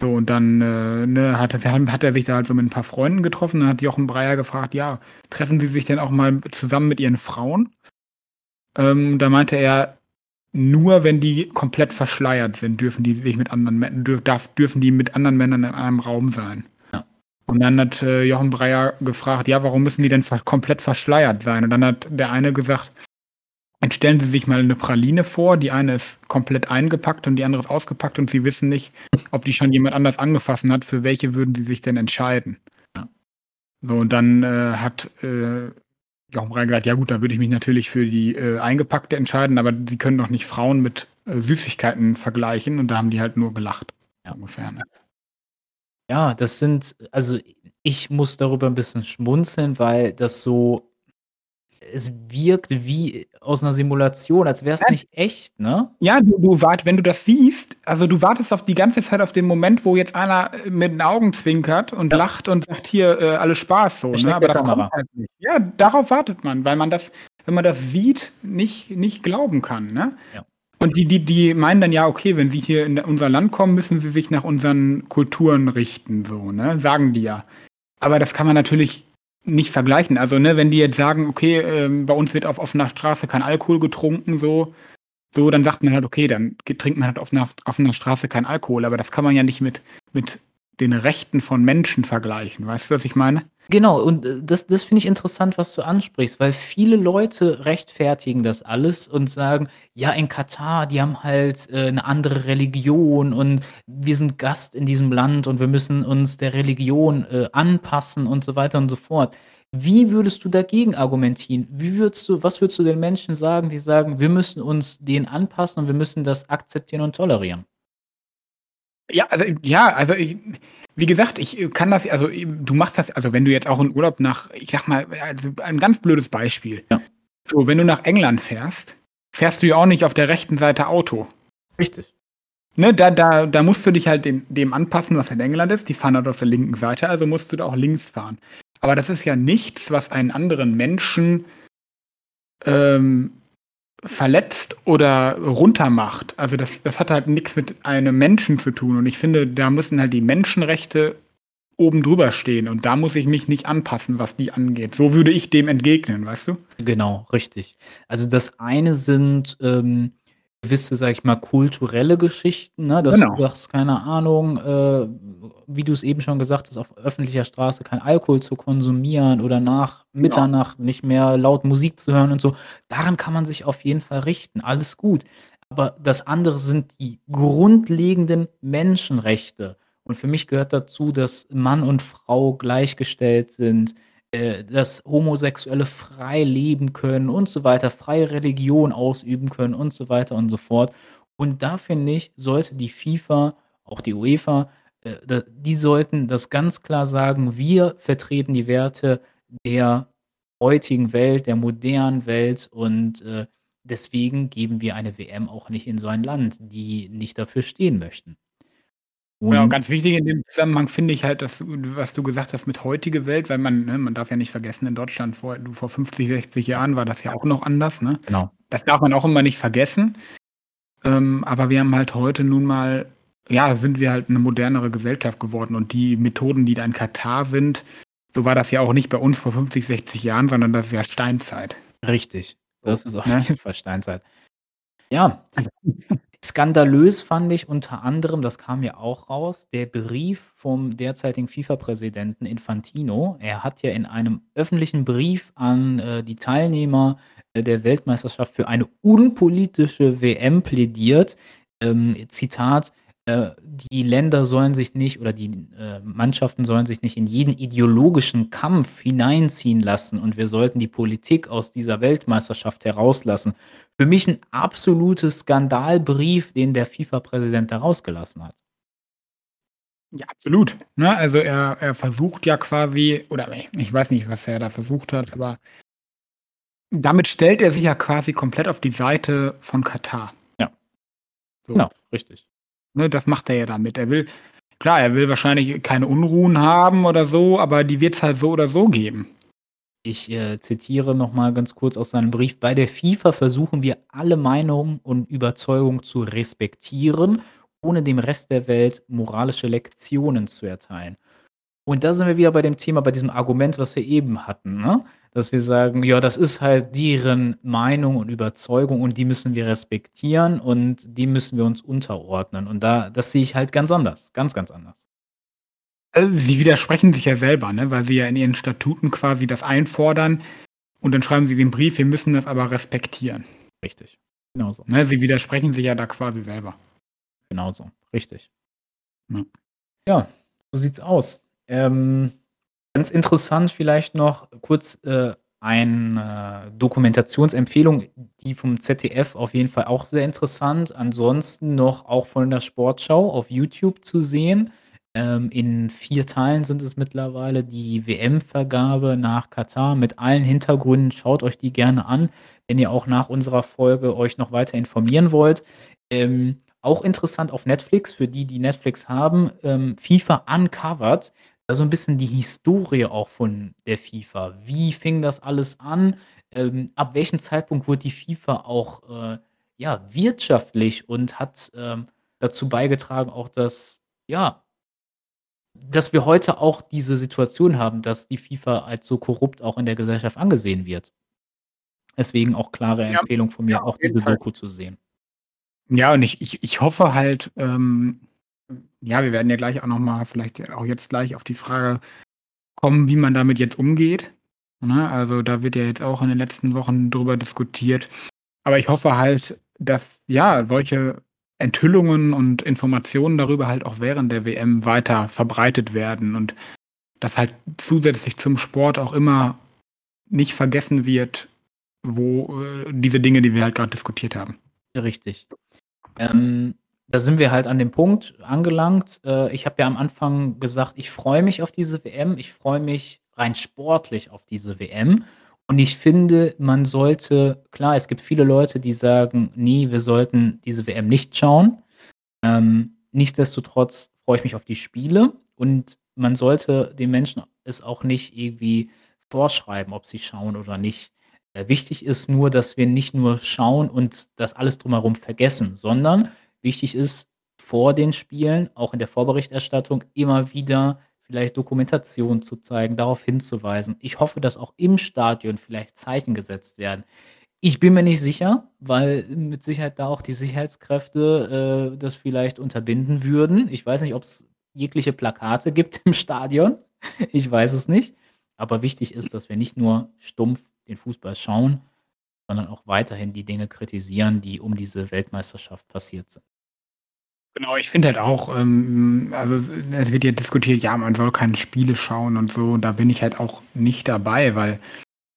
Speaker 2: So, und dann, äh, ne, hat er hat er sich da halt so mit 'n paar Freunden getroffen. Dann hat Jochen Breyer gefragt: „Ja, treffen Sie sich denn auch mal zusammen mit Ihren Frauen?“ Ähm, da meinte er: „Nur wenn die komplett verschleiert sind, dürfen die sich mit anderen Män dürf dürfen die mit anderen Männern in einem Raum sein.“
Speaker 1: Ja.
Speaker 2: Und dann hat, äh, Jochen Breyer gefragt: „Ja, warum müssen die denn ver komplett verschleiert sein?“ Und dann hat der eine gesagt: „Jetzt stellen Sie sich mal 'ne Praline vor, die eine ist komplett eingepackt und die andere ist ausgepackt und Sie wissen nicht, ob die schon jemand anders angefasst hat. Für welche würden Sie sich denn entscheiden?“
Speaker 1: Ja.
Speaker 2: So, und dann, äh, hat, äh, Jochen Breyer gesagt: „Ja gut, da würde ich mich natürlich für die, äh, eingepackte entscheiden, aber Sie können doch nicht Frauen mit, äh, Süßigkeiten vergleichen.“ Und da haben die halt nur gelacht.
Speaker 1: Ja.
Speaker 2: ungefähr, ne?
Speaker 1: Ja, das sind also, ich muss darüber 'n bisschen schmunzeln, weil das so es wirkt wie aus 'ner Simulation, als wär's
Speaker 2: Nein.
Speaker 1: nicht echt, ne?
Speaker 2: Ja, du du wart wenn du das siehst also, du wartest auf die ganze Zeit auf den Moment, wo jetzt einer, äh, mit den Augen zwinkert und
Speaker 1: Ja.
Speaker 2: lacht und sagt: „Hier, äh, alles Spaß“, so, ne? Aber das kommt
Speaker 1: Kamera.
Speaker 2: halt nicht. Ja, darauf wartet man, weil man das wenn man das sieht, nicht nicht glauben kann, ne?
Speaker 1: Ja.
Speaker 2: Und die die die meinen dann: „Ja, okay, wenn Sie hier in unser Land kommen, müssen Sie sich nach unseren Kulturen richten“, so, ne? Sagen die ja. Aber das kann man natürlich nicht vergleichen. Also, ne, wenn die jetzt sagen: „Okay, ähm, bei uns wird auf offener Straße kein Alkohol getrunken“, so so, dann sagt man halt: „Okay, dann trinkt man halt auf 'ner offener Straße keinen Alkohol.“ Aber das kann man ja nicht mit mit den Rechten von Menschen vergleichen. Weißt du, was ich meine?
Speaker 1: Genau, und, äh, das das finde ich interessant, was du ansprichst, weil viele Leute rechtfertigen das alles und sagen: „Ja, in Katar, die haben halt, äh, 'ne andere Religion und wir sind Gast in diesem Land und wir müssen uns der Religion, äh, anpassen“ und so weiter und so fort. Wie würdest du dagegen argumentieren? Wie würdest du was würdest du den Menschen sagen, die sagen: „Wir müssen uns denen anpassen und wir müssen das akzeptieren und tolerieren?“
Speaker 2: Ja, also ja, also ich wie gesagt, ich, äh, kann das also, ähm, du machst das also, wenn du jetzt auch in Urlaub nach ich sage mal, also, ein ganz blödes Beispiel.
Speaker 1: Ja.
Speaker 2: So, wenn du nach England fährst, fährst du ja auch nicht auf der rechten Seite Auto.
Speaker 1: Richtig.
Speaker 2: Ne, da da da musst du dich halt dem dem anpassen, was in England ist. Die fahren halt auf der linken Seite, also musst du da auch links fahren. Aber das ist ja nichts, was einen anderen Menschen ähm, verletzt oder runtermacht. Also, das das hat halt nix mit einem Menschen zu tun. Und ich finde, da müssen halt die Menschenrechte oben drüber stehen. Und da muss ich mich nicht anpassen, was die angeht. So würde ich dem entgegnen, weißt du?
Speaker 1: Genau, richtig. Also, das eine sind, ähm, gewisse, sage ich mal, kulturelle Geschichten, ne, dass du
Speaker 2: Genau.
Speaker 1: sagst, keine Ahnung, äh, wie du's eben schon gesagt hast, auf öffentlicher Straße kein Alkohol zu konsumieren oder nach
Speaker 2: Genau.
Speaker 1: Mitternacht nicht mehr laut Musik zu hören und so. Daran kann man sich auf jeden Fall richten, alles gut. Aber das andere sind die grundlegenden Menschenrechte. Und für mich gehört dazu, dass Mann und Frau gleichgestellt sind, äh, dass Homosexuelle frei leben können und so weiter, freie Religion ausüben können und so weiter und so fort. Und da finde ich, sollte die FIFA, auch die UEFA, äh, die sollten das ganz klar sagen: „Wir vertreten die Werte der heutigen Welt, der modernen Welt und, äh, deswegen geben wir eine WM auch nicht in so ein Land, die nicht dafür stehen möchten.“
Speaker 2: Ja, und
Speaker 1: Und
Speaker 2: ganz wichtig in dem Zusammenhang finde ich halt, dass was du gesagt hast mit heutige Welt, weil man ne, man darf ja nicht vergessen, in Deutschland vor vor 50, 60 Jahren war das ja auch noch anders, ne?
Speaker 1: Genau.
Speaker 2: Das darf man auch immer nicht vergessen. Ähm, aber wir haben halt heute nun mal ja, sind wir halt 'ne modernere Gesellschaft geworden und die Methoden, die da in Katar sind so war das ja auch nicht bei uns vor 50, 60 Jahren, sondern das ist ja Steinzeit.
Speaker 1: Richtig. Das ist auf
Speaker 2: Ne?
Speaker 1: jeden Fall Steinzeit. Ja. Skandalös fand ich unter anderem, das kam ja auch raus, der Brief vom derzeitigen FIFA-Präsidenten Infantino. Er hat ja in einem öffentlichen Brief an, äh, die Teilnehmer, äh, der Weltmeisterschaft für eine unpolitische WM plädiert. Ähm, Zitat: „Äh, die Länder sollen sich nicht oder die, äh, Mannschaften sollen sich nicht in jeden ideologischen Kampf hineinziehen lassen und wir sollten die Politik aus dieser Weltmeisterschaft herauslassen.“ Für mich 'n absolutes Skandalbrief, den der FIFA-Präsident da rausgelassen hat.
Speaker 2: Ja, absolut, ne? Also, er er versucht ja quasi oder ich weiß nicht, was er da versucht hat, aber damit stellt er sich ja quasi komplett auf die Seite von Katar.
Speaker 1: Ja.
Speaker 2: So.
Speaker 1: Genau, richtig.
Speaker 2: Ne, das macht er ja damit. Er will klar, er will wahrscheinlich keine Unruhen haben oder so, aber die wird's halt so oder so geben.
Speaker 1: Ich, äh, zitiere noch mal ganz kurz aus seinem Brief: „Bei der FIFA versuchen wir, alle Meinungen und Überzeugungen zu respektieren, ohne dem Rest der Welt moralische Lektionen zu erteilen.“ Und da sind wir wieder bei dem Thema, bei diesem Argument, was wir eben hatten, ne? Dass wir sagen: „Ja, das ist halt deren Meinung und Überzeugung und die müssen wir respektieren und dem müssen wir uns unterordnen.“ Und da das sehe ich halt ganz anders, ganz, ganz anders.
Speaker 2: Äh, sie widersprechen sich ja selber, ne, weil sie ja in ihren Statuten quasi das einfordern und dann schreiben sie den Brief: „Wir müssen das aber respektieren.“
Speaker 1: Richtig. Genauso.
Speaker 2: Ne, sie widersprechen sich ja da quasi selber.
Speaker 1: Genauso, richtig.
Speaker 2: Ja.
Speaker 1: Ja, so sieht's aus. Ähm, ganz interessant vielleicht noch kurz, äh, eine Dokumentationsempfehlung, die vom ZDF auf jeden Fall auch sehr interessant. Ansonsten noch auch von der Sportschau auf YouTube zu sehen. Ähm, in vier Teilen sind es mittlerweile die WM-Vergabe nach Katar mit allen Hintergründen. Schaut euch die gerne an, wenn ihr auch nach unserer Folge euch noch weiter informieren wollt. Ähm, auch interessant auf Netflix, für die, die Netflix haben, ähm, FIFA Uncovered. Also ein bisschen die Historie auch von der FIFA. Wie fing das alles an? Ähm, ab welchem Zeitpunkt wurde die FIFA auch äh, ja, wirtschaftlich und hat ähm, dazu beigetragen, auch dass, ja, dass wir heute auch diese Situation haben, dass die FIFA als so korrupt auch in der Gesellschaft angesehen wird. Deswegen auch klare
Speaker 2: Ja,
Speaker 1: Empfehlung von mir,
Speaker 2: ja, auf
Speaker 1: auch
Speaker 2: jeden
Speaker 1: diese
Speaker 2: Fall.
Speaker 1: Doku zu sehen.
Speaker 2: Ja, und ich ich ich hoffe halt, ähm ja, wir werden ja gleich auch noch mal vielleicht auch jetzt gleich auf die Frage kommen, wie man damit jetzt umgeht, ne? Also, da wird ja jetzt auch in den letzten Wochen drüber diskutiert. Aber ich hoffe halt, dass, ja, solche Enthüllungen und Informationen darüber halt auch während der WM weiter verbreitet werden und dass halt zusätzlich zum Sport auch immer nicht vergessen wird, wo äh, diese Dinge, die wir halt gerade diskutiert haben.
Speaker 1: Richtig. Ähm, da sind wir halt an dem Punkt angelangt. Äh, ich habe ja am Anfang gesagt, ich freue mich auf diese WM. Ich freue mich rein sportlich auf diese WM. Und ich finde, man sollte, klar, es gibt viele Leute, die sagen, nee, wir sollten diese WM nicht schauen. Ähm, nichtsdestotrotz freue ich mich auf die Spiele und man sollte den Menschen es auch nicht irgendwie vorschreiben, ob sie schauen oder nicht. Äh, wichtig ist nur, dass wir nicht nur schauen und das alles drumherum vergessen, sondern wichtig ist, vor den Spielen, auch in der Vorberichterstattung, immer wieder vielleicht Dokumentation zu zeigen, darauf hinzuweisen. Ich hoffe, dass auch im Stadion vielleicht Zeichen gesetzt werden. Ich bin mir nicht sicher, weil mit Sicherheit da auch die Sicherheitskräfte äh, das vielleicht unterbinden würden. Ich weiß nicht, ob es jegliche Plakate gibt im Stadion. Ich weiß es nicht. Aber wichtig ist, dass wir nicht nur stumpf den Fußball schauen, sondern auch weiterhin die Dinge kritisieren, die um diese Weltmeisterschaft passiert sind.
Speaker 2: Genau, ich finde halt auch, ähm, also es wird ja diskutiert, ja, man soll keine Spiele schauen und so. Da bin ich halt auch nicht dabei, weil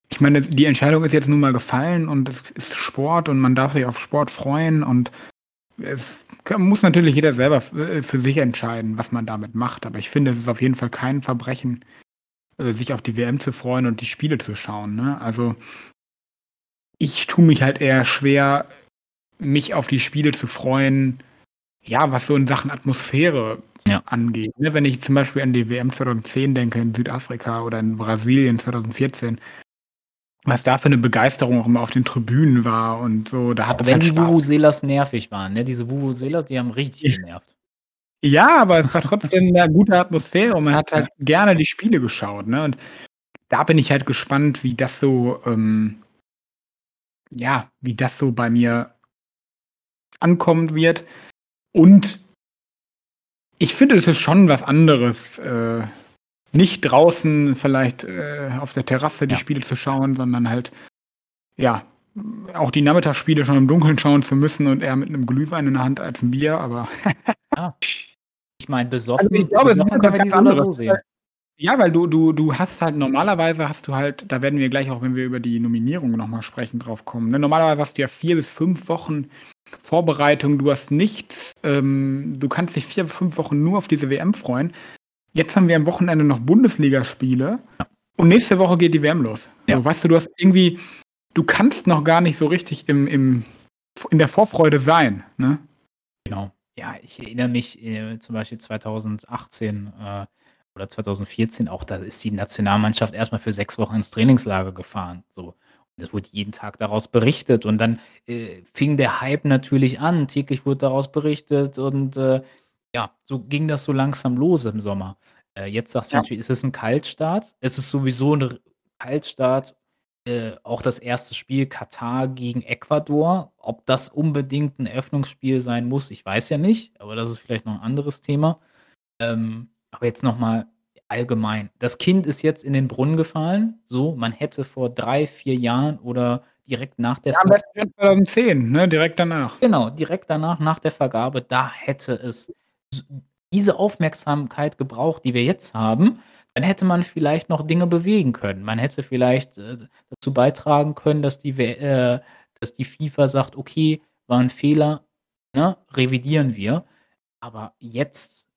Speaker 2: ich meine, die Entscheidung ist jetzt nun mal gefallen und es ist Sport und man darf sich auf Sport freuen und es muss natürlich jeder selber äh, für sich entscheiden, was man damit macht. Aber ich finde, es ist auf jeden Fall kein Verbrechen, äh, sich auf die WM zu freuen und die Spiele zu schauen. Ne? Also ich tue mich halt eher schwer, mich auf die Spiele zu freuen, ja, was so in Sachen Atmosphäre
Speaker 1: Ja.
Speaker 2: angeht. Ne? Wenn ich zum Beispiel an die WM 2010 denke, in Südafrika oder in Brasilien 2014, was da für eine Begeisterung auch immer auf den Tribünen war und so, da hat
Speaker 1: wenn
Speaker 2: halt
Speaker 1: die
Speaker 2: Spaß.
Speaker 1: Vuvuzelas nervig waren, ne? Diese Vuvuzelas, die haben richtig
Speaker 2: Ich-
Speaker 1: genervt.
Speaker 2: Ja, aber es war trotzdem eine gute Atmosphäre und man hat halt gerne die Spiele geschaut. Ne? Und da bin ich halt gespannt, wie das so, ähm, ja, wie das so bei mir ankommen wird. Und ich finde, es ist schon was anderes, äh, nicht draußen vielleicht äh, auf der Terrasse die
Speaker 1: Ja.
Speaker 2: Spiele zu schauen, sondern halt, ja, auch die Nachmittagsspiele schon im Dunkeln schauen zu müssen und eher mit einem Glühwein in der Hand als ein Bier, aber
Speaker 1: Ja. Ich meine, besoffen,
Speaker 2: Also, ich glaube, es ist
Speaker 1: besoffen
Speaker 2: halt ganz
Speaker 1: so
Speaker 2: anderes.
Speaker 1: sehen.
Speaker 2: Ja, weil du, du, du hast halt normalerweise hast du halt, da werden wir gleich auch, wenn wir über die Nominierung nochmal sprechen, drauf kommen. Ne? Normalerweise hast du ja vier bis fünf Wochen Vorbereitung, du hast nichts, ähm, du kannst dich vier bis fünf Wochen nur auf diese WM freuen. Jetzt haben wir am Wochenende noch Bundesligaspiele und nächste Woche geht die WM los.
Speaker 1: Ja.
Speaker 2: So, weißt du, du hast irgendwie, du kannst noch gar nicht so richtig im, im, in der Vorfreude sein. Ne?
Speaker 1: Genau. Ja, ich erinnere mich äh, zum Beispiel 2018 äh, oder 2014 auch, da ist die Nationalmannschaft erstmal für sechs Wochen ins Trainingslager gefahren. So. Und es wurde jeden Tag daraus berichtet und dann äh, fing der Hype natürlich an. Täglich wurde daraus berichtet und äh, ja, so ging das so langsam los im Sommer. Äh, jetzt sagst du
Speaker 2: Ja.
Speaker 1: natürlich, es ist ein Kaltstart. Es ist sowieso ein Kaltstart. Äh, auch das erste Spiel Katar gegen Ecuador. Ob das unbedingt ein Eröffnungsspiel sein muss, ich weiß ja nicht, aber das ist vielleicht noch ein anderes Thema. Ähm, aber jetzt nochmal allgemein. Das Kind ist jetzt in den Brunnen gefallen. So, man hätte vor drei, vier Jahren oder direkt nach der
Speaker 2: Ja, am
Speaker 1: Ver-
Speaker 2: besten schon 2010, ne? direkt danach.
Speaker 1: Genau, direkt danach, nach der Vergabe, da hätte es diese Aufmerksamkeit gebraucht, die wir jetzt haben. dann hätte man vielleicht noch Dinge bewegen können. Man hätte vielleicht, äh, dazu beitragen können, dass die äh, dass die FIFA sagt: „Okay, war 'n Fehler, ne, revidieren wir.“ Aber jetzt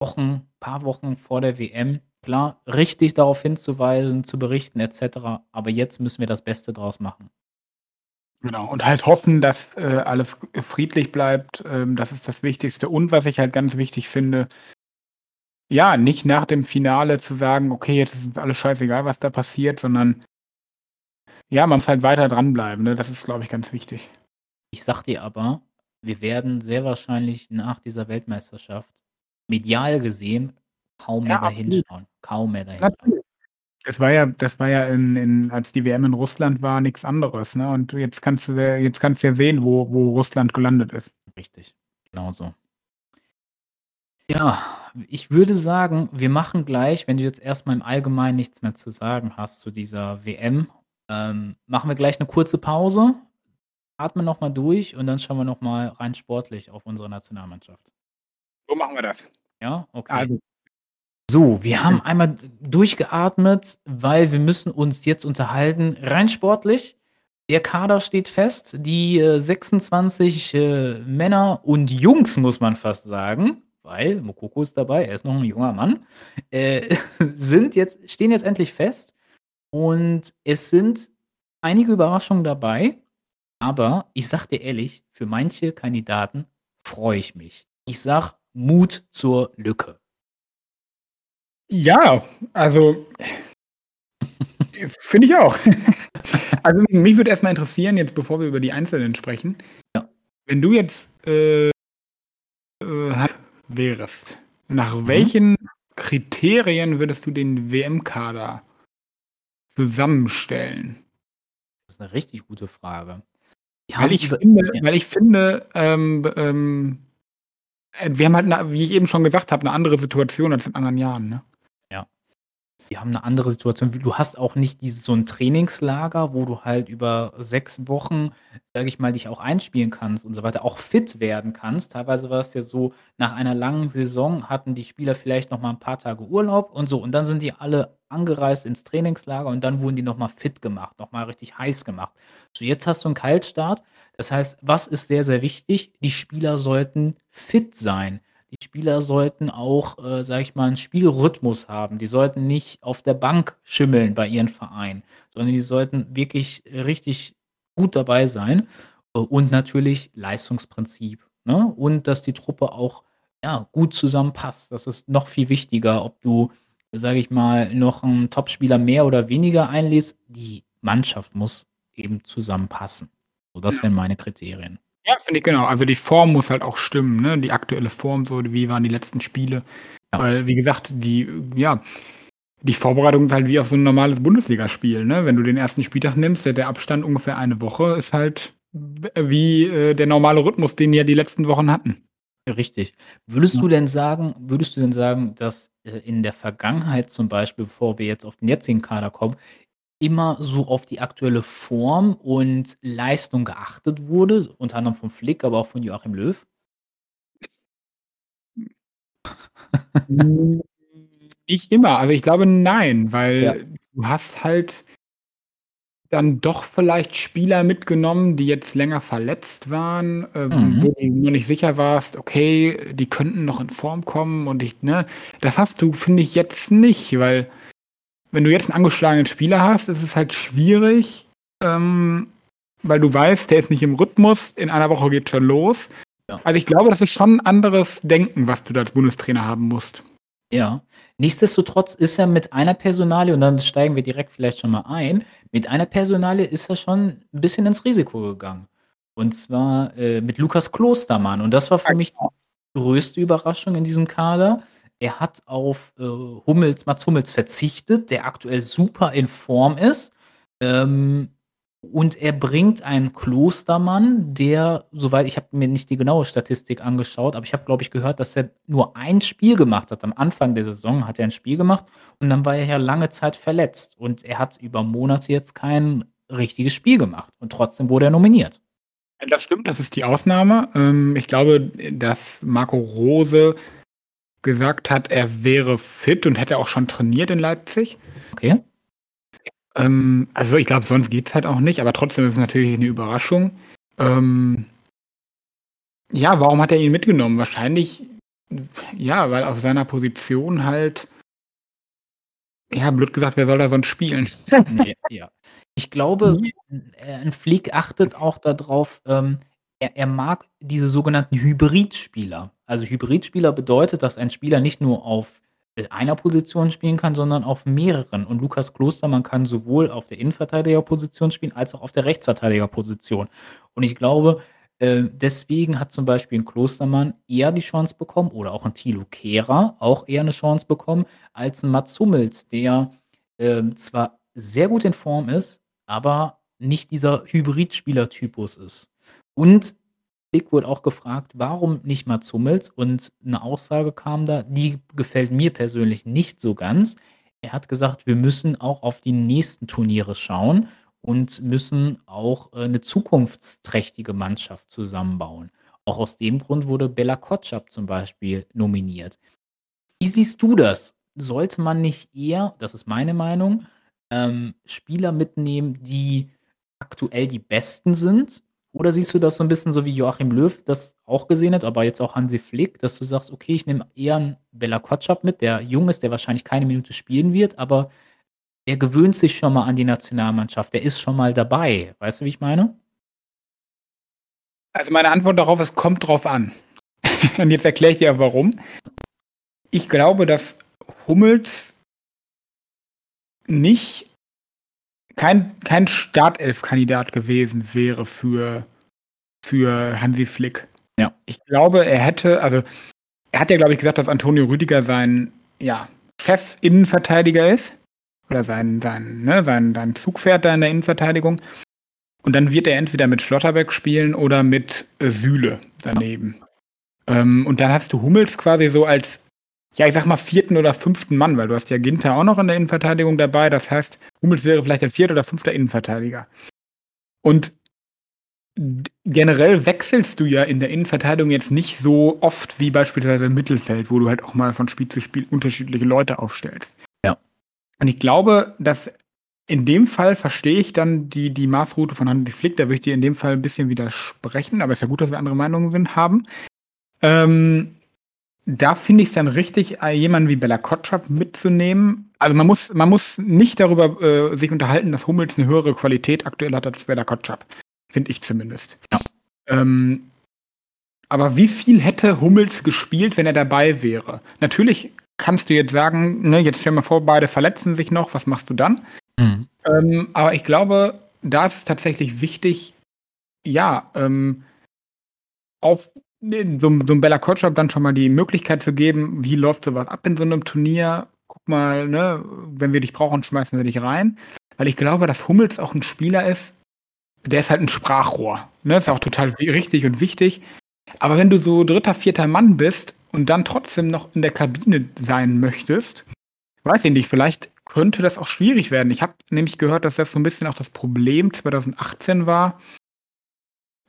Speaker 1: Wochen paar Wochen vor der WM, klar, richtig darauf hinzuweisen, zu berichten et cetera, aber jetzt müssen wir das Beste draus machen.
Speaker 2: Genau, und halt hoffen, dass, äh, alles friedlich bleibt. Ähm, das ist das Wichtigste. Und was ich halt ganz wichtig finde ja, nicht nach dem Finale zu sagen: „Okay, jetzt ist alles scheißegal, was da passiert“, sondern ja, man muss halt weiter dranbleiben, ne? Das ist, glaube ich, ganz wichtig.
Speaker 1: Ich sage dir aber, wir werden sehr wahrscheinlich nach dieser Weltmeisterschaft medial gesehen kaum mehr
Speaker 2: Ja,
Speaker 1: da
Speaker 2: absolut.
Speaker 1: hinschauen, kaum mehr da hinschauen.
Speaker 2: Natürlich. Das war ja das war ja in in als die WM in Russland war, nix anderes, ne? Und jetzt kannst du ja jetzt kannst du ja sehen, wo wo Russland gelandet ist.
Speaker 1: Richtig, genau so. Ja, ich würde sagen, wir machen gleich, wenn du jetzt erst mal im Allgemeinen nichts mehr zu sagen hast zu dieser WM, ähm, machen wir gleich 'ne kurze Pause, atmen noch mal durch und dann schauen wir noch mal rein sportlich auf unsere Nationalmannschaft.
Speaker 2: So machen wir das.
Speaker 1: Ja, okay.
Speaker 2: Also
Speaker 1: So, wir haben einmal d durchgeatmet, weil wir müssen uns jetzt unterhalten, rein sportlich. Der Kader steht fest. Die, äh, 26, äh, Männer und Jungs, muss man fast sagen, weil Moukoko ist dabei, er ist noch 'n junger Mann, äh, sind jetzt stehen jetzt endlich fest und es sind einige Überraschungen dabei, aber ich sage dir ehrlich, für manche Kandidaten freue ich mich. Ich sage: „Mut zur Lücke.“
Speaker 2: Ja, also finde ich auch. Also, mich würde erst mal interessieren, jetzt bevor wir über die Einzelnen sprechen.
Speaker 1: Ja.
Speaker 2: Wenn du jetzt, äh, äh, wärest, nach
Speaker 1: Mhm.
Speaker 2: welchen Kriterien würdest du den WM-Kader zusammenstellen?
Speaker 1: Das ist 'ne richtig gute Frage.
Speaker 2: Weil ich finde weil ich finde, ähm, ähm, äh, wir haben halt wie ich eben schon gesagt habe, 'ne andere Situation als in anderen Jahren, ne?
Speaker 1: Wir haben 'ne andere Situation. Du hast auch nicht dieses so 'n Trainingslager, wo du halt über 6 Wochen, sage ich mal, dich auch einspielen kannst und so weiter, auch fit werden kannst. Teilweise war es ja so, nach einer langen Saison hatten die Spieler vielleicht noch mal 'n paar Tage Urlaub und so und dann sind die alle angereist ins Trainingslager und dann wurden die noch mal fit gemacht, noch mal richtig heiß gemacht. So, jetzt hast du 'n Kaltstart. Das heißt, was ist sehr, sehr wichtig? Die Spieler sollten fit sein. Die Spieler sollten auch, äh, sage ich mal, 'n Spielrhythmus haben. Die sollten nicht auf der Bank schimmeln bei ihren Vereinen, sondern die sollten wirklich richtig gut dabei sein. Und natürlich Leistungsprinzip, ne? Und dass die Truppe auch, ja, gut zusammenpasst. Das ist noch viel wichtiger, ob du, sage ich mal, noch 'n Topspieler mehr oder weniger einlädst. Die Mannschaft muss eben zusammenpassen. So, das
Speaker 2: Ja.
Speaker 1: wären meine Kriterien.
Speaker 2: Ja, finde ich genau. Also, die Form muss halt auch stimmen, ne? Die aktuelle Form so, wie waren die letzten Spiele?
Speaker 1: Ja.
Speaker 2: Weil, wie gesagt, die ja, die Vorbereitung ist halt wie auf so 'n normales Bundesligaspiel, ne? Wenn du den 1. Spieltag nimmst, der der Abstand ungefähr eine Woche ist halt wie, äh, der normale Rhythmus, den ja die letzten Wochen hatten.
Speaker 1: Richtig. Würdest
Speaker 2: Ja.
Speaker 1: du denn sagen würdest du denn sagen, dass, äh, in der Vergangenheit zum Beispiel, bevor wir jetzt auf den jetzigen Kader kommen, immer so auf die aktuelle Form und Leistung geachtet wurde, unter anderem von Flick, aber auch von Joachim Löw?
Speaker 2: Hm, nicht immer. Also, ich glaube, nein,
Speaker 1: Ja.
Speaker 2: weil du hast halt dann doch vielleicht Spieler mitgenommen, die jetzt länger verletzt waren, ähm, wo
Speaker 1: Mhm.
Speaker 2: du dir nicht sicher warst: „Okay, die könnten noch in Form kommen“ und ich ne? Das hast du, finde ich, jetzt nicht, weil wenn du jetzt 'n angeschlagenen Spieler hast, ist es halt schwierig, ähm, weil du weißt, der ist nicht im Rhythmus, in einer Woche geht's schon los.
Speaker 1: Ja.
Speaker 2: Also, ich glaube, das ist schon 'n anderes Denken, was du da als Bundestrainer haben musst.
Speaker 1: Ja. Nichtsdestotrotz ist er mit einer Personalie und dann steigen wir direkt vielleicht schon mal ein. Mit einer Personalie ist er schon 'n bisschen ins Risiko gegangen. Und zwar, äh, mit Lukas Klostermann. Und das war für mich die
Speaker 2: genau.
Speaker 1: größte Überraschung in diesem Kader. Er hat auf, äh, Hummels Mats Hummels verzichtet, der aktuell super in Form ist. Ähm, und er bringt einen Klostermann, der, soweit ich habe mir nicht die genaue Statistik angeschaut, aber ich habe, glaube ich, gehört, dass er nur ein Spiel gemacht hat. Am Anfang der Saison hat er 'n Spiel gemacht und dann war er ja lange Zeit verletzt. Und er hat über Monate jetzt kein richtiges Spiel gemacht und trotzdem wurde er nominiert.
Speaker 2: Das stimmt, das ist die Ausnahme. Ähm, ich glaube, dass Marco Rose gesagt hat, er wäre fit und hätte auch schon trainiert in Leipzig.
Speaker 1: Okay.
Speaker 2: Ähm, also ich glaube, sonst geht es halt auch nicht, aber trotzdem ist es natürlich eine Überraschung. Ähm, ja, warum hat er ihn mitgenommen? Wahrscheinlich, ja, weil auf seiner Position halt, ja, blöd gesagt, wer soll da sonst spielen?
Speaker 1: Nee, ja. Ich glaube, ein Flick achtet auch darauf, ähm, er, er mag diese sogenannten Hybridspieler. Also Hybridspieler bedeutet, dass ein Spieler nicht nur auf äh, einer Position spielen kann, sondern auf mehreren. Und Lukas Klostermann kann sowohl auf der Innenverteidigerposition spielen, als auch auf der Rechtsverteidigerposition. Und ich glaube, äh, deswegen hat zum Beispiel ein Klostermann eher die Chance bekommen oder auch ein Thilo Kehrer auch eher eine Chance bekommen, als ein Mats Hummels, der äh, zwar sehr gut in Form ist, aber nicht dieser Hybrid-Spielertypus ist. Und Dick wurde auch gefragt, warum nicht Mats Hummels? Und eine Aussage kam da, die gefällt mir persönlich nicht so ganz. Er hat gesagt, wir müssen auch auf die nächsten Turniere schauen und müssen auch äh, eine zukunftsträchtige Mannschaft zusammenbauen. Auch aus dem Grund wurde Bella Kotschap zum Beispiel nominiert. Wie siehst du das? Sollte man nicht eher, das ist meine Meinung, ähm, Spieler mitnehmen, die aktuell die Besten sind oder siehst du das so ein bisschen so wie Joachim Löw das auch gesehen hat, aber jetzt auch Hansi Flick, dass du sagst: „Okay, ich nehme eher 'n Bella Kotschap mit, der jung ist, der wahrscheinlich keine Minute spielen wird, aber der gewöhnt sich schon mal an die Nationalmannschaft. Der ist schon mal dabei.“ Weißt du, wie ich meine?
Speaker 2: Also, meine Antwort darauf ist: „Kommt drauf an.“ Und jetzt erkläre ich dir warum. Ich glaube, dass Hummels nicht kein, kein Startelf-Kandidat gewesen wäre für, für Hansi Flick.
Speaker 1: Ja.
Speaker 2: Ich glaube, er hätte, also er hat ja, glaube ich, gesagt, dass Antonio Rüdiger sein ja, Chef-Innenverteidiger ist. Oder sein, sein, ne, sein, sein Zugpferd da in der Innenverteidigung. Und dann wird er entweder mit Schlotterbeck spielen oder mit äh, Sühle daneben. Ja. Ähm, und dann hast du Hummels quasi so als ja, ich sag mal, vierten oder fünften Mann, weil du hast ja Ginter auch noch in der Innenverteidigung dabei. Das heißt, Hummels wäre vielleicht ein vierter oder fünfter Innenverteidiger. Und generell wechselst du ja in der Innenverteidigung jetzt nicht so oft wie beispielsweise im Mittelfeld, wo du halt auch mal von Spiel zu Spiel unterschiedliche Leute aufstellst.
Speaker 1: Ja.
Speaker 2: Und ich glaube, dass in dem Fall verstehe ich dann die, die Maßroute von Hansi Flick, da würde ich dir in dem Fall ein bisschen widersprechen, aber es ist ja gut, dass wir andere Meinungen sind, haben. Ähm, da finde ich es dann richtig, äh, jemanden wie Bella Kotschap mitzunehmen. Also man muss, man muss nicht darüber äh, sich unterhalten, dass Hummels eine höhere Qualität aktuell hat als Bella Kotschap. Finde ich zumindest. Ja. Ähm, aber wie viel hätte Hummels gespielt, wenn er dabei wäre? Natürlich kannst du jetzt sagen, ne, jetzt stell mal vor, beide verletzen sich noch, was machst du dann? Mhm. Ähm, aber ich glaube, da ist es tatsächlich wichtig, ja, ähm, auf so, so einem Bella Kotschap dann schon mal die Möglichkeit zu geben, wie läuft sowas ab in so einem Turnier? Guck mal, ne, wenn wir dich brauchen, schmeißen wir dich rein. Weil ich glaube, dass Hummels auch ein Spieler ist, der ist halt ein Sprachrohr. Ne? Ist auch total richtig und wichtig. Aber wenn du so dritter, vierter Mann bist und dann trotzdem noch in der Kabine sein möchtest, weiß ich nicht, vielleicht könnte das auch schwierig werden. Ich habe nämlich gehört, dass das so ein bisschen auch das Problem 2018 war,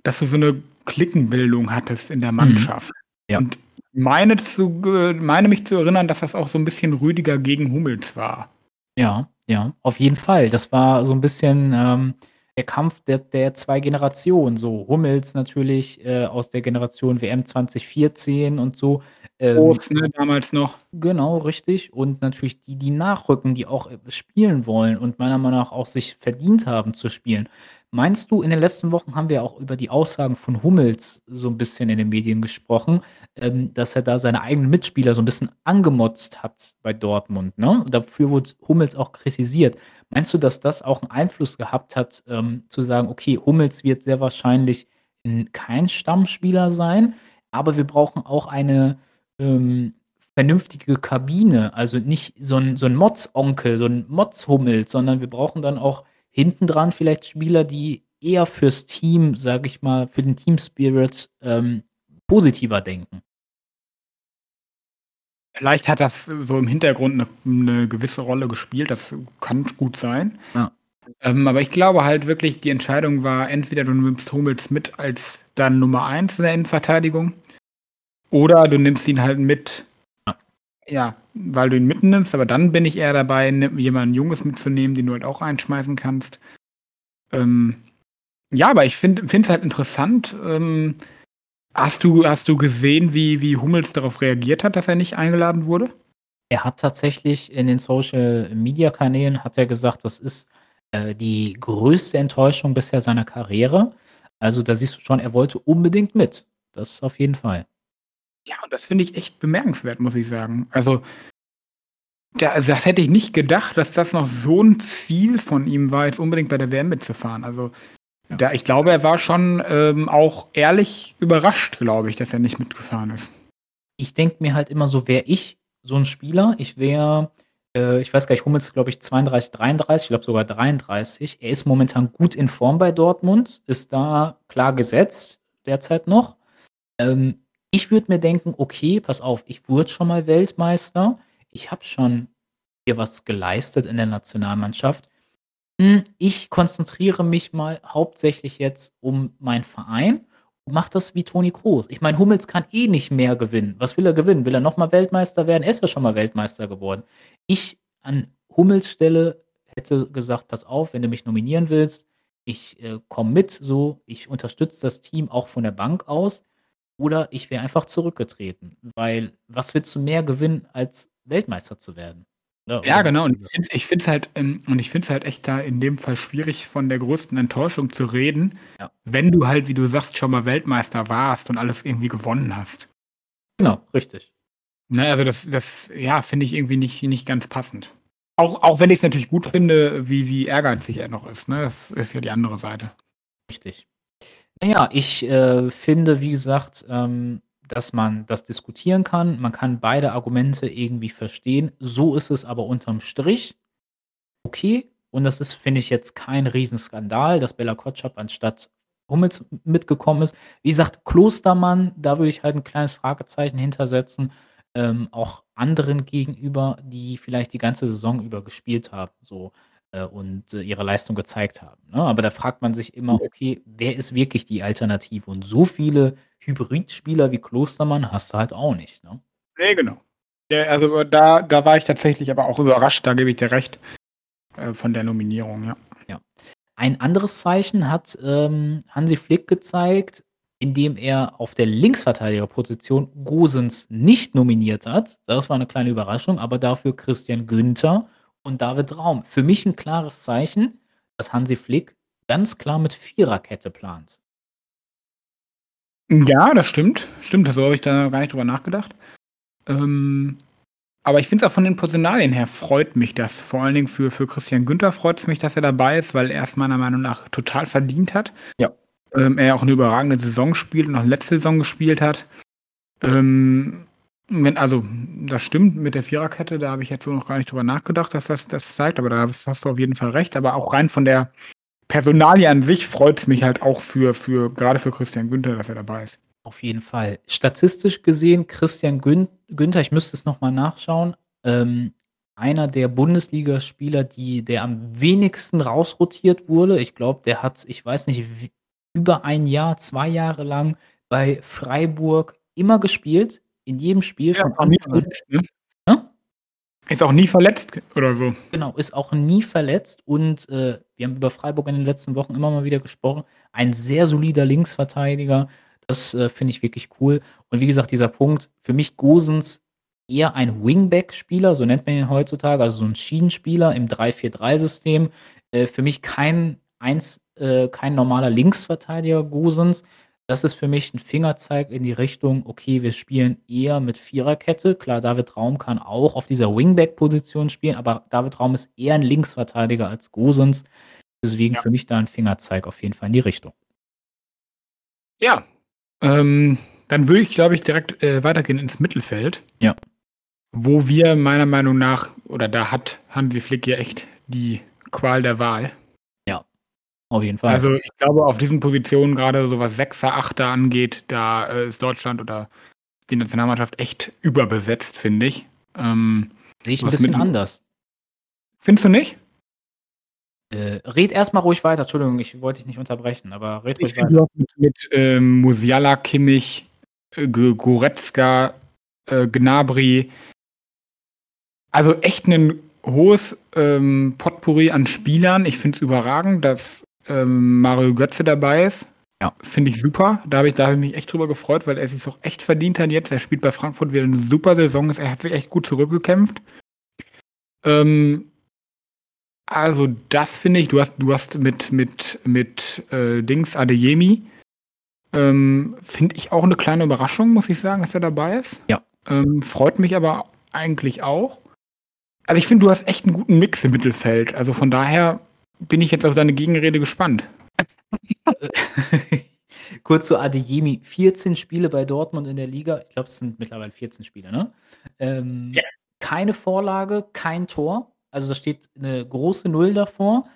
Speaker 2: dass du so eine Klickenbildung hattest in der mhm. Mannschaft.
Speaker 1: Ja.
Speaker 2: Und meine, zu, meine mich zu erinnern, dass das auch so ein bisschen Rüdiger gegen Hummels war.
Speaker 1: Ja, ja, auf jeden Fall. Das war so ein bisschen ähm, der Kampf der, der zwei Generationen. So Hummels natürlich äh, aus der Generation WM 2014 und so.
Speaker 2: Ähm, Groß, ne, damals noch.
Speaker 1: Genau, richtig. Und natürlich die, die nachrücken, die auch spielen wollen und meiner Meinung nach auch sich verdient haben zu spielen. Meinst du, in den letzten Wochen haben wir auch über die Aussagen von Hummels so ein bisschen in den Medien gesprochen, ähm, dass er da seine eigenen Mitspieler so ein bisschen angemotzt hat bei Dortmund, ne? Und dafür wurde Hummels auch kritisiert. Meinst du, dass das auch einen Einfluss gehabt hat, ähm, zu sagen: „Okay, Hummels wird sehr wahrscheinlich kein Stammspieler sein, aber wir brauchen auch eine, ähm, vernünftige Kabine, also nicht so ein so 'n Motzonkel, so ein Motzhummels, sondern wir brauchen dann auch hinten dran vielleicht Spieler, die eher fürs Team, sage ich mal, für den Team Spirit ähm, positiver denken.
Speaker 2: Vielleicht hat das so im Hintergrund eine, eine gewisse Rolle gespielt, das kann gut sein. Ja. Ähm, aber ich glaube halt wirklich, die Entscheidung war, entweder du nimmst Hummels mit als dann Nummer 1 in der Innenverteidigung oder du nimmst ihn halt mit ja, weil du ihn mitnimmst, aber dann bin ich eher dabei, jemanden Junges mitzunehmen, den du halt auch einschmeißen kannst. Ähm, ja, aber ich finde es halt interessant. Ähm, hast, du, hast du gesehen, wie, wie Hummels darauf reagiert hat, dass er nicht eingeladen wurde?
Speaker 1: Er hat tatsächlich in den Social Media Kanälen hat er gesagt, das ist äh, die größte Enttäuschung bisher seiner Karriere. Also da siehst du schon, er wollte unbedingt mit. Das auf jeden Fall.
Speaker 2: Ja, und das finde ich echt bemerkenswert, muss ich sagen. Also, da, das hätte ich nicht gedacht, dass das noch so ein Ziel von ihm war, jetzt unbedingt bei der WM mitzufahren. Also, ja. da, ich glaube, er war schon ähm, auch ehrlich überrascht, glaube ich, dass er nicht mitgefahren ist.
Speaker 1: Ich denke mir halt immer so, wäre ich so ein Spieler, ich wäre, äh, ich weiß gar nicht, Hummels, glaube ich, 32, 33, ich glaube sogar 33. Er ist momentan gut in Form bei Dortmund, ist da klar gesetzt, derzeit noch. Ähm, ich würde mir denken, okay, pass auf, ich wurde schon mal Weltmeister. Ich habe schon hier was geleistet in der Nationalmannschaft. Hm, ich konzentriere mich mal hauptsächlich jetzt um meinen Verein und mache das wie Toni Kroos. Ich meine, Hummels kann eh nicht mehr gewinnen. Was will er gewinnen? Will er nochmal Weltmeister werden? Er ist ja schon mal Weltmeister geworden. Ich an Hummels Stelle hätte gesagt, pass auf, wenn du mich nominieren willst, ich äh, komme mit, so, ich unterstütze das Team auch von der Bank aus. Oder ich wäre einfach zurückgetreten, weil was willst du mehr gewinnen, als Weltmeister zu werden?
Speaker 2: Oder, ja, genau. Und ich finde es halt, ähm, und ich finde es halt echt da in dem Fall schwierig, von der größten Enttäuschung zu reden, ja. wenn du halt, wie du sagst, schon mal Weltmeister warst und alles irgendwie gewonnen hast.
Speaker 1: Genau, richtig.
Speaker 2: Ne, also das, das, ja, finde ich irgendwie nicht, nicht ganz passend. Auch, auch wenn ich es natürlich gut finde, wie, wie ehrgeizig er noch ist. Ne? Das ist ja die andere Seite.
Speaker 1: Richtig. Naja, ich, äh, finde, wie gesagt, ähm, dass man das diskutieren kann. Man kann beide Argumente irgendwie verstehen. So ist es aber unterm Strich okay. Und das ist, finde ich, jetzt kein Riesenskandal, dass Bella Kotschap anstatt Hummels mitgekommen ist. Wie gesagt, Klostermann, da würde ich halt ein kleines Fragezeichen hintersetzen, ähm, auch anderen gegenüber, die vielleicht die ganze Saison über gespielt haben, so äh, und äh, ihre Leistung gezeigt haben. Ne? Aber da fragt man sich immer, okay, wer ist wirklich die Alternative? Und so viele Hybridspieler wie Klostermann hast du halt auch nicht. Ne?
Speaker 2: Nee, genau. Ja, also da, da war ich tatsächlich aber auch überrascht, da gebe ich dir recht, äh, von der Nominierung, ja.
Speaker 1: ja. Ein anderes Zeichen hat ähm, Hansi Flick gezeigt, indem er auf der Linksverteidigerposition Gosens nicht nominiert hat. Das war eine kleine Überraschung, aber dafür Christian Günther und David Raum. Für mich ein klares Zeichen, dass Hansi Flick ganz klar mit Viererkette plant.
Speaker 2: Ja, das stimmt. Stimmt, so habe ich da gar nicht drüber nachgedacht. Ähm, aber ich finde es auch von den Personalien her freut mich das. Vor allen Dingen für, für Christian Günther freut es mich, dass er dabei ist, weil er es meiner Meinung nach total verdient hat.
Speaker 1: Ja.
Speaker 2: Ähm, er auch eine überragende Saison spielt und auch letzte Saison gespielt hat. Ähm, wenn, also, das stimmt mit der Viererkette, da habe ich jetzt so noch gar nicht drüber nachgedacht, dass das das zeigt, aber da hast du auf jeden Fall recht. Aber auch rein von der Personalie an sich freut es mich halt auch für, für, gerade für Christian Günther, dass er dabei ist.
Speaker 1: Auf jeden Fall. Statistisch gesehen, Christian Gün Günther, ich müsste es nochmal nachschauen, ähm, einer der Bundesligaspieler, die, der am wenigsten rausrotiert wurde. Ich glaube, der hat, ich weiß nicht, über ein Jahr, zwei Jahre lang bei Freiburg immer gespielt in jedem Spiel
Speaker 2: ja, von Anfang verletzt, ne? ja? Ist auch nie verletzt oder so.
Speaker 1: Genau, ist auch nie verletzt und äh, wir haben über Freiburg in den letzten Wochen immer mal wieder gesprochen. Ein sehr solider Linksverteidiger. Das äh, finde ich wirklich cool. Und wie gesagt, dieser Punkt, für mich Gosens eher ein Wingback-Spieler, so nennt man ihn heutzutage, also so ein Schienenspieler im 3-4-3-System. Äh, für mich kein, eins, äh, kein normaler Linksverteidiger Gosens. Das ist für mich ein Fingerzeig in die Richtung, okay, wir spielen eher mit Viererkette. Klar, David Raum kann auch auf dieser Wingback-Position spielen, aber David Raum ist eher ein Linksverteidiger als Gosens. Deswegen ja. für mich da ein Fingerzeig auf jeden Fall in die Richtung.
Speaker 2: Ja, ähm, dann würde ich, glaube ich, direkt äh, weitergehen ins Mittelfeld.
Speaker 1: Ja.
Speaker 2: Wo wir meiner Meinung nach, oder da hat Hansi Flick ja echt die Qual der Wahl.
Speaker 1: Auf jeden Fall.
Speaker 2: Also ich glaube, auf diesen Positionen, gerade so was Sechser, Achter angeht, da äh, ist Deutschland oder die Nationalmannschaft echt überbesetzt, finde ich. Ähm,
Speaker 1: Sehe ich ein bisschen anders.
Speaker 2: Findest du nicht?
Speaker 1: Äh, red erstmal ruhig weiter, Entschuldigung, ich wollte dich nicht unterbrechen, aber red ruhig
Speaker 2: ich weiter. Mit, mit ähm, Musiala, Kimmich, äh, Goretzka, äh, Gnabry, also echt ein hohes ähm, Potpourri an Spielern. Ich finde es überragend, dass ähm, Mario Götze dabei ist. Ja. Finde ich super. Da habe ich, hab ich mich echt drüber gefreut, weil er sich auch echt verdient hat jetzt. Er spielt bei Frankfurt wieder eine super Saison. Er hat sich echt gut zurückgekämpft. Ähm, also, das finde ich, du hast, du hast mit, mit, mit äh, Dings Adeyemi, ähm, finde ich auch eine kleine Überraschung, muss ich sagen, dass er dabei ist.
Speaker 1: Ja.
Speaker 2: Ähm, freut mich aber eigentlich auch. Also, ich finde, du hast echt einen guten Mix im Mittelfeld. Also, von daher bin ich jetzt auf deine Gegenrede gespannt.
Speaker 1: Kurz zu Adeyemi. 14 Spiele bei Dortmund in der Liga. Ich glaube, es sind mittlerweile 14 Spiele, ne? Ähm, ja. Keine Vorlage, kein Tor. Also da steht eine große Null davor.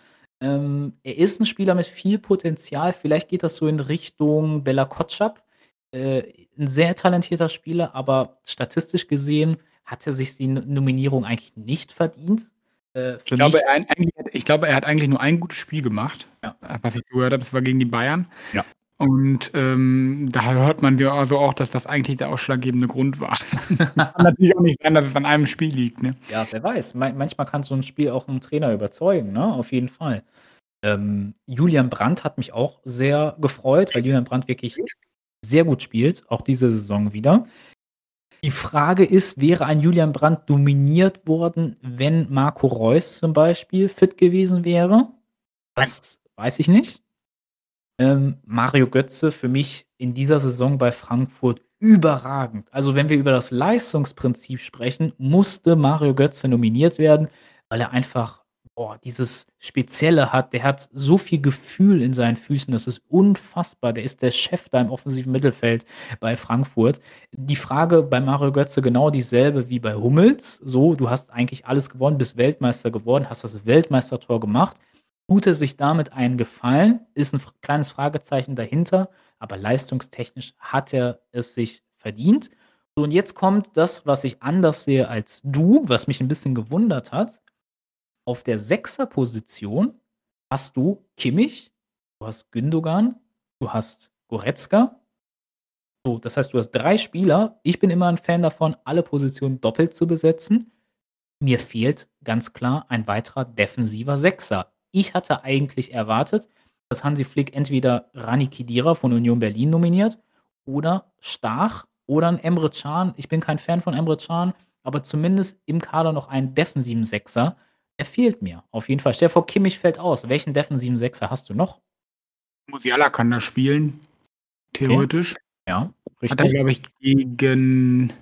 Speaker 1: Ähm, er ist ein Spieler mit viel Potenzial. Vielleicht geht das so in Richtung Bella Kotschap. Äh, ein sehr talentierter Spieler, aber statistisch gesehen hat er sich die Nominierung eigentlich nicht verdient.
Speaker 2: Äh, ich, glaube, er, ich, glaube, er hat eigentlich nur ein gutes Spiel gemacht, ja. was ich gehört habe. Das war gegen die Bayern.
Speaker 1: Ja.
Speaker 2: Und ähm, da hört man ja also auch, dass das eigentlich der ausschlaggebende Grund war. kann natürlich auch nicht sein, dass es an einem Spiel liegt. Ne?
Speaker 1: Ja, wer weiß. manchmal kann so ein Spiel auch einen Trainer überzeugen, ne? auf jeden Fall. Ähm, Julian Brandt hat mich auch sehr gefreut, weil Julian Brandt wirklich sehr gut spielt, auch diese Saison wieder. Die Frage ist, wäre ein Julian Brandt dominiert worden, wenn Marco Reus zum Beispiel fit gewesen wäre? Das weiß ich nicht. Ähm, Mario Götze für mich in dieser Saison bei Frankfurt überragend. Also wenn wir über das Leistungsprinzip sprechen, musste Mario Götze nominiert werden, weil er einfach boah, dieses Spezielle hat. Der hat so viel Gefühl in seinen Füßen, das ist unfassbar. Der ist der Chef da im offensiven Mittelfeld bei Frankfurt. Die Frage bei Mario Götze genau dieselbe wie bei Hummels. So, du hast eigentlich alles gewonnen, bist Weltmeister geworden, hast das Weltmeistertor gemacht. Tut er sich damit einen Gefallen? Ist ein kleines Fragezeichen dahinter, aber leistungstechnisch hat er es sich verdient. So, und jetzt kommt das, was ich anders sehe als du, was mich ein bisschen gewundert hat. Auf der Sechser-Position hast du Kimmich, du hast Gündogan, du hast Goretzka. So, das heißt, du hast drei Spieler. Ich bin immer ein Fan davon, alle Positionen doppelt zu besetzen. Mir fehlt ganz klar ein weiterer defensiver Sechser. Ich hatte eigentlich erwartet, dass Hansi Flick entweder Rani Kidira von Union Berlin nominiert oder Stach oder ein Emre Can. Ich bin kein Fan von Emre Can, aber zumindest im Kader noch einen defensiven Sechser. Er fehlt mir. Auf jeden Fall. Stell dir vor, Kimmich fällt aus. Welchen defensiven Sechser hast du noch?
Speaker 2: Musiala kann da spielen. Theoretisch. Okay.
Speaker 1: Ja,
Speaker 2: richtig. Hat er, glaube ich, gegen.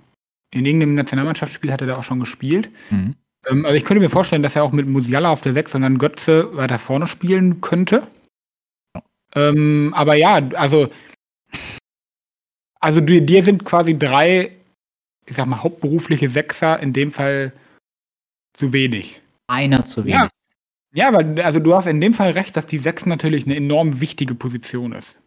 Speaker 2: In irgendeinem Nationalmannschaftsspiel hat er da auch schon gespielt. Mhm. Ähm, also ich könnte mir vorstellen, dass er auch mit Musiala auf der 6 und dann Götze weiter vorne spielen könnte. Ähm, aber ja, also, also dir sind quasi drei, ich sag mal, hauptberufliche Sechser in dem Fall zu wenig.
Speaker 1: Einer zu wenig.
Speaker 2: Ja, ja aber also du hast in dem Fall recht, dass die 6 natürlich eine enorm wichtige Position ist.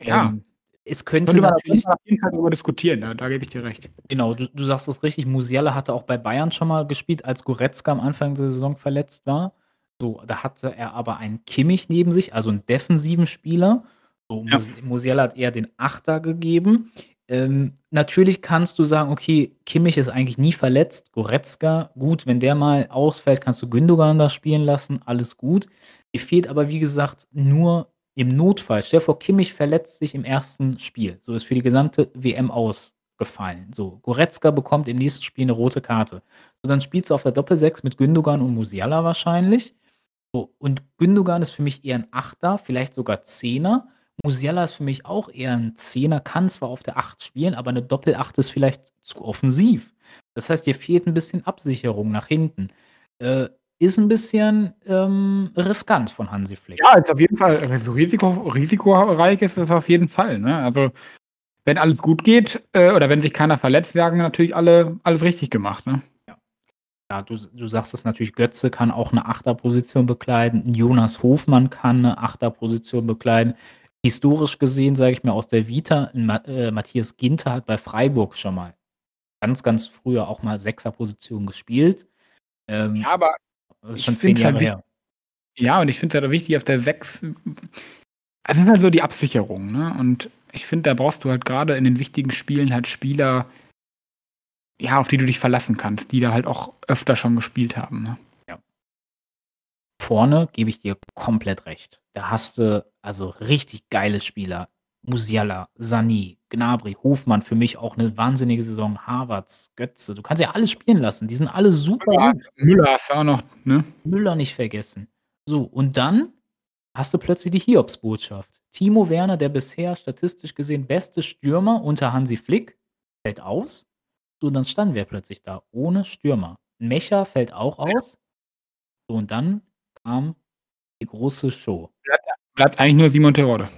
Speaker 1: Ja. Ähm, es könnte Könnte man natürlich.
Speaker 2: auf jeden Fall darüber diskutieren, da, da gebe ich dir recht.
Speaker 1: Genau, du, du sagst es richtig. Musiala hatte auch bei Bayern schon mal gespielt, als Goretzka am Anfang der Saison verletzt war. So, da hatte er aber einen Kimmich neben sich, also einen defensiven Spieler. So, ja. Musiala hat eher den Achter gegeben. Ähm, natürlich kannst du sagen, okay, Kimmich ist eigentlich nie verletzt. Goretzka, gut, wenn der mal ausfällt, kannst du Gündogan da spielen lassen, alles gut. Dir fehlt aber, wie gesagt, nur im Notfall, stell dir vor, Kimmich verletzt sich im ersten Spiel. So ist für die gesamte WM ausgefallen. So, Goretzka bekommt im nächsten Spiel eine rote Karte. So, dann spielst du auf der Doppelsechs mit Gündogan und Musiala wahrscheinlich. So, und Gündogan ist für mich eher ein Achter, vielleicht sogar Zehner. Musiala ist für mich auch eher ein Zehner, kann zwar auf der Acht spielen, aber eine Doppelacht ist vielleicht zu offensiv. Das heißt, dir fehlt ein bisschen Absicherung nach hinten. Äh, ist ein bisschen ähm, riskant von Hansi Flick.
Speaker 2: Ja, ist auf jeden Fall also Risiko, risikoreich ist es auf jeden Fall. Ne? Also wenn alles gut geht äh, oder wenn sich keiner verletzt, sagen natürlich alle alles richtig gemacht. Ne?
Speaker 1: Ja, ja du, du sagst es natürlich, Götze kann auch eine Achterposition bekleiden, Jonas Hofmann kann eine Achterposition bekleiden. Historisch gesehen, sage ich mir aus der Vita, äh, Matthias Ginter hat bei Freiburg schon mal ganz, ganz früher auch mal Sechserposition gespielt.
Speaker 2: Ähm, ja, aber
Speaker 1: das ist schon zehn Jahre halt her.
Speaker 2: Ja, und ich finde es halt auch wichtig auf der 6. Also ist halt so die Absicherung, ne? Und ich finde, da brauchst du halt gerade in den wichtigen Spielen halt Spieler, ja, auf die du dich verlassen kannst, die da halt auch öfter schon gespielt haben. Ne?
Speaker 1: Vorne gebe ich dir komplett recht. Da hast du also richtig geile Spieler. Musiala, Sani, Gnabry, Hofmann, für mich auch eine wahnsinnige Saison. Harvards, Götze, du kannst ja alles spielen lassen. Die sind alle super
Speaker 2: Ja. Müller hast du auch noch, ne?
Speaker 1: Müller nicht vergessen. So, und dann hast du plötzlich die Hiobsbotschaft. Timo Werner, der bisher statistisch gesehen beste Stürmer unter Hansi Flick, fällt aus. So, dann standen wir plötzlich da ohne Stürmer. Mecha fällt auch aus. So, und dann kam die große Show.
Speaker 2: Bleibt eigentlich nur Simon Terodde.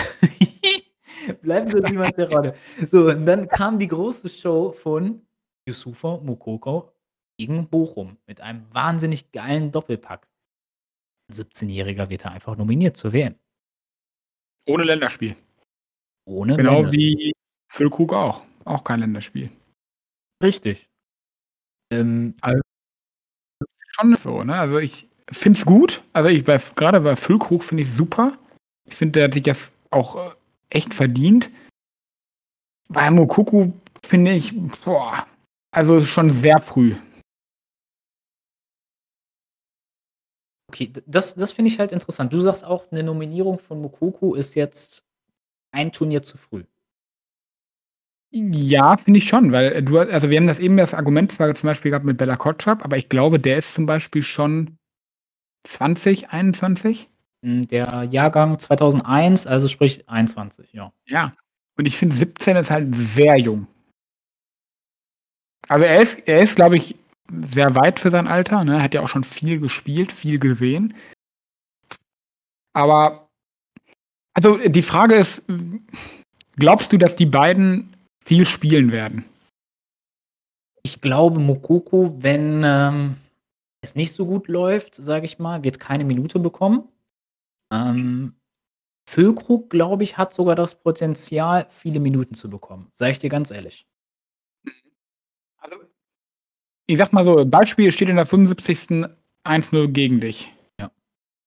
Speaker 1: Bleiben wir Simon Terodde. So, und dann kam die große Show von Yusufa Mukoko gegen Bochum mit einem wahnsinnig geilen Doppelpack. Ein 17-Jähriger wird da einfach nominiert zur WM.
Speaker 2: Ohne Länderspiel.
Speaker 1: Ohne
Speaker 2: Genau
Speaker 1: Länderspiel.
Speaker 2: wie Füllkrug auch. Auch kein Länderspiel.
Speaker 1: Richtig. Ähm,
Speaker 2: Schon so, ne? Also ich finde es gut. Also ich bei, gerade bei Füllkrug finde ich super. Ich finde, der hat sich das auch äh, echt verdient. Bei Mokuku finde ich, boah, also schon sehr früh.
Speaker 1: okay, das, das finde ich halt interessant. Du sagst auch, eine Nominierung von Mukoko ist jetzt ein Turnier zu früh.
Speaker 2: Ja, finde ich schon, weil äh, du, also wir haben das eben das Argument zwar zum Beispiel gehabt mit Bella Kotschap, aber ich glaube, der ist zum Beispiel schon 20, 21.
Speaker 1: Hm, Der Jahrgang 2001, also sprich 21, ja.
Speaker 2: Ja. Und ich finde 17 ist halt sehr jung. Also er ist, er ist, glaube ich, sehr weit für sein Alter, ne? Hat ja auch schon viel gespielt, viel gesehen. Aber also die Frage ist, glaubst du, dass die beiden viel spielen werden?
Speaker 1: Ich glaube, Mukoko, wenn ähm, es nicht so gut läuft, sage ich mal, wird keine Minute bekommen. Ähm, Füllkrug, glaube ich, hat sogar das Potenzial, viele Minuten zu bekommen. Sage ich dir ganz ehrlich.
Speaker 2: Also, ich sag mal so, Beispiel steht in der 75. 1-0 gegen dich.
Speaker 1: Ja.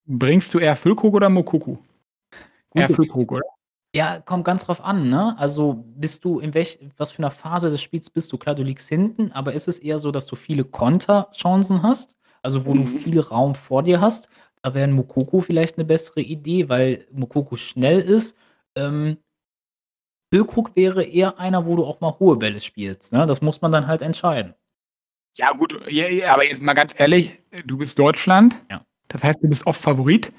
Speaker 2: Bringst du eher Füllkrug oder Mokuku? Eher Füllkrug, oder?
Speaker 1: Ja, kommt ganz drauf an, ne? Also bist du in welch, was für einer Phase des Spiels bist du? Klar, du liegst hinten, aber ist es eher so, dass du viele Konterchancen hast? Also wo du
Speaker 2: Mhm.
Speaker 1: viel Raum vor dir hast? Da wäre ein Mukoko vielleicht eine bessere Idee, weil Mukoko schnell ist. Ähm, Füllkrug wäre eher einer, wo du auch mal hohe Bälle spielst. Ne? Das muss man dann halt entscheiden.
Speaker 2: Ja, gut, ja, ja, aber jetzt mal ganz ehrlich, du bist Deutschland.
Speaker 1: Ja.
Speaker 2: Das heißt, du bist oft Favorit.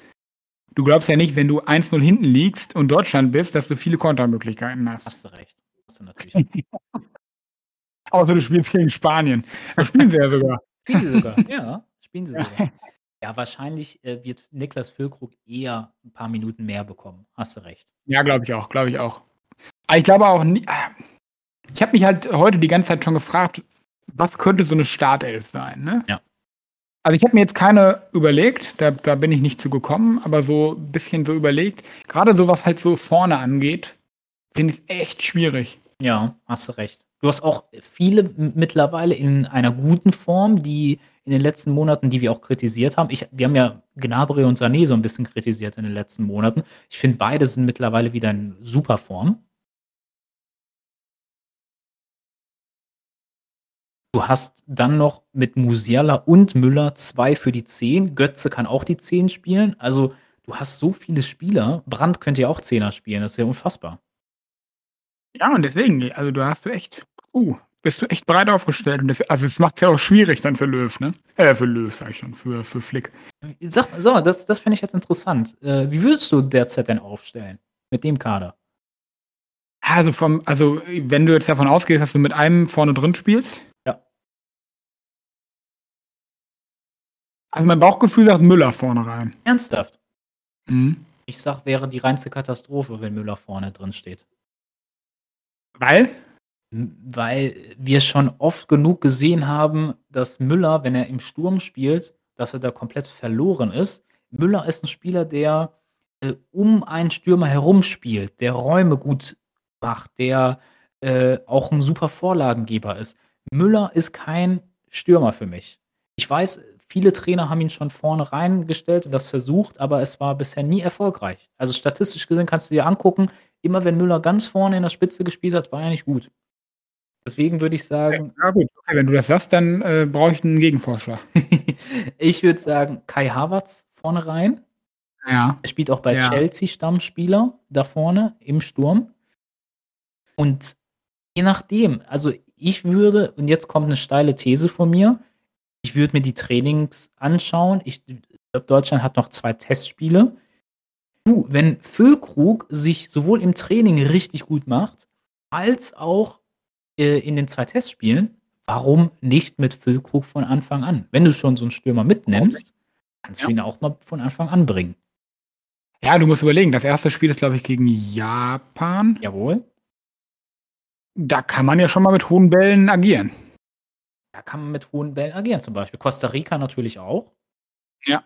Speaker 2: Du glaubst ja nicht, wenn du 1-0 hinten liegst und Deutschland bist, dass du viele Kontermöglichkeiten hast.
Speaker 1: Hast du recht. Hast du natürlich.
Speaker 2: Außer du spielst gegen Spanien. Da spielen sie ja sogar.
Speaker 1: Spielen sie sogar. Ja, spielen sie sogar. Ja, wahrscheinlich äh, wird Niklas Füllkrug eher ein paar Minuten mehr bekommen. Hast du recht.
Speaker 2: Ja, glaube ich auch, glaube ich auch. Aber ich glaube auch nie. Ich habe mich halt heute die ganze Zeit schon gefragt, was könnte so eine Startelf sein, ne?
Speaker 1: Ja.
Speaker 2: Also ich habe mir jetzt keine überlegt, da, da bin ich nicht zu gekommen, aber so ein bisschen so überlegt. Gerade so, was halt so vorne angeht, finde ich echt schwierig.
Speaker 1: Ja, hast du recht. Du hast auch viele mittlerweile in einer guten Form, die in den letzten Monaten, die wir auch kritisiert haben. Ich, wir haben ja Gnabry und Sané so ein bisschen kritisiert in den letzten Monaten. Ich finde, beide sind mittlerweile wieder in super Form. Du hast dann noch mit Musiala und Müller zwei für die 10. Götze kann auch die 10 spielen. Also, du hast so viele Spieler. Brandt könnte ja auch Zehner spielen. Das ist ja unfassbar.
Speaker 2: Ja, und deswegen, also du hast du echt, uh, bist du echt breit aufgestellt. Und das, also es macht es ja auch schwierig dann für Löw, ne? Äh, für Löw, sag ich schon, für, für Flick.
Speaker 1: Sag, sag mal, das, das fände ich jetzt interessant. Äh, wie würdest du derzeit denn aufstellen? Mit dem Kader?
Speaker 2: Also vom, also wenn du jetzt davon ausgehst, dass du mit einem vorne drin spielst.
Speaker 1: Ja.
Speaker 2: Also mein Bauchgefühl sagt Müller vorne rein.
Speaker 1: Ernsthaft?
Speaker 2: Mhm.
Speaker 1: Ich sag, wäre die reinste Katastrophe, wenn Müller vorne drin steht.
Speaker 2: Weil?
Speaker 1: Weil wir schon oft genug gesehen haben, dass Müller, wenn er im Sturm spielt, dass er da komplett verloren ist. Müller ist ein Spieler, der äh, um einen Stürmer herum spielt, der Räume gut macht, der äh, auch ein super Vorlagengeber ist. Müller ist kein Stürmer für mich. Ich weiß, viele Trainer haben ihn schon vorne reingestellt und das versucht, aber es war bisher nie erfolgreich. Also statistisch gesehen kannst du dir angucken, immer wenn Müller ganz vorne in der Spitze gespielt hat, war er nicht gut. Deswegen würde ich sagen
Speaker 2: Ja gut, okay, wenn du das sagst, dann, äh, brauche ich 'n Gegenvorschlag.
Speaker 1: Ich würde sagen, Kai Havertz vorne rein.
Speaker 2: Ja.
Speaker 1: Er spielt auch bei
Speaker 2: Ja.
Speaker 1: Chelsea Stammspieler da vorne im Sturm. Und je nachdem, also ich würde und jetzt kommt 'ne steile These von mir, ich würde mir die Trainings anschauen. Ich glaube, Deutschland hat noch 2 Testspiele. Du, wenn Füllkrug sich sowohl im Training richtig gut macht, als auch, äh, in den 2 Testspielen, warum nicht mit Füllkrug von Anfang an? Wenn du schon so 'n Stürmer mitnimmst, kannst
Speaker 2: Ja.
Speaker 1: du ihn auch mal von Anfang an bringen.
Speaker 2: Ja, du musst überlegen, das 1. Spiel ist, glaube ich, gegen Japan.
Speaker 1: Jawohl.
Speaker 2: Da kann man ja schon mal mit hohen Bällen agieren.
Speaker 1: Da kann man mit hohen Bällen agieren zum Beispiel. Costa Rica natürlich auch.
Speaker 2: Ja.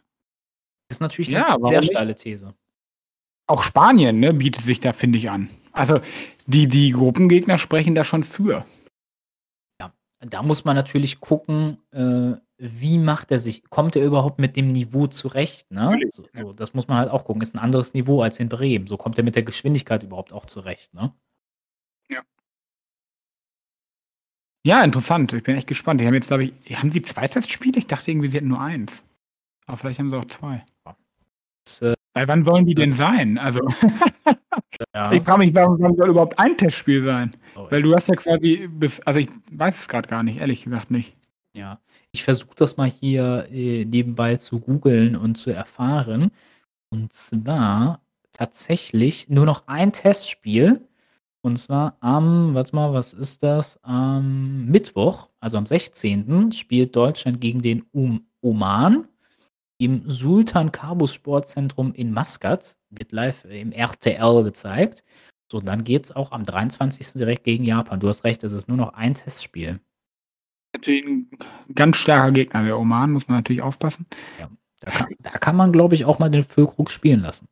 Speaker 1: Ist natürlich 'ne
Speaker 2: Ja,
Speaker 1: sehr steile These.
Speaker 2: Auch Spanien, ne, bietet sich da, finde ich, an. Also, die die Gruppengegner sprechen da schon für.
Speaker 1: Ja, da muss man natürlich gucken, äh, wie macht er sich kommt er überhaupt mit dem Niveau zurecht, ne? So
Speaker 2: ja.
Speaker 1: so, das muss man halt auch gucken. Ist 'n anderes Niveau als in Bremen. So kommt er mit der Geschwindigkeit überhaupt auch zurecht, ne?
Speaker 2: Ja. Ja, interessant. Ich bin echt gespannt. Die haben jetzt, glaube ich haben sie 2 Testspiele? Ich dachte irgendwie, sie hätten nur 1. Aber vielleicht haben sie auch 2.
Speaker 1: Das, äh
Speaker 2: Weil wann sollen die denn sein? Also,
Speaker 1: Ja.
Speaker 2: ich frage mich, warum wann soll überhaupt ein Testspiel sein?
Speaker 1: Oh,
Speaker 2: Weil du hast ja quasi bis also, ich weiß es grad gar nicht, ehrlich gesagt nicht.
Speaker 1: Ja. Ich versuche das mal hier, äh, nebenbei zu googeln und zu erfahren. Und zwar tatsächlich nur noch ein Testspiel. Und zwar am warte mal, was ist das? Am Mittwoch, also am 16. spielt Deutschland gegen den Om Oman im Sultan Qaboos Sportzentrum in Maskat. Wird live im RTL gezeigt. So, dann geht's auch am 23. direkt gegen Japan. Du hast recht, es ist nur noch ein Testspiel.
Speaker 2: Natürlich 'n ganz starker Gegner, der Oman, muss man natürlich aufpassen.
Speaker 1: Ja, da kann da kann man, glaube ich, auch mal den Füllkrug spielen lassen.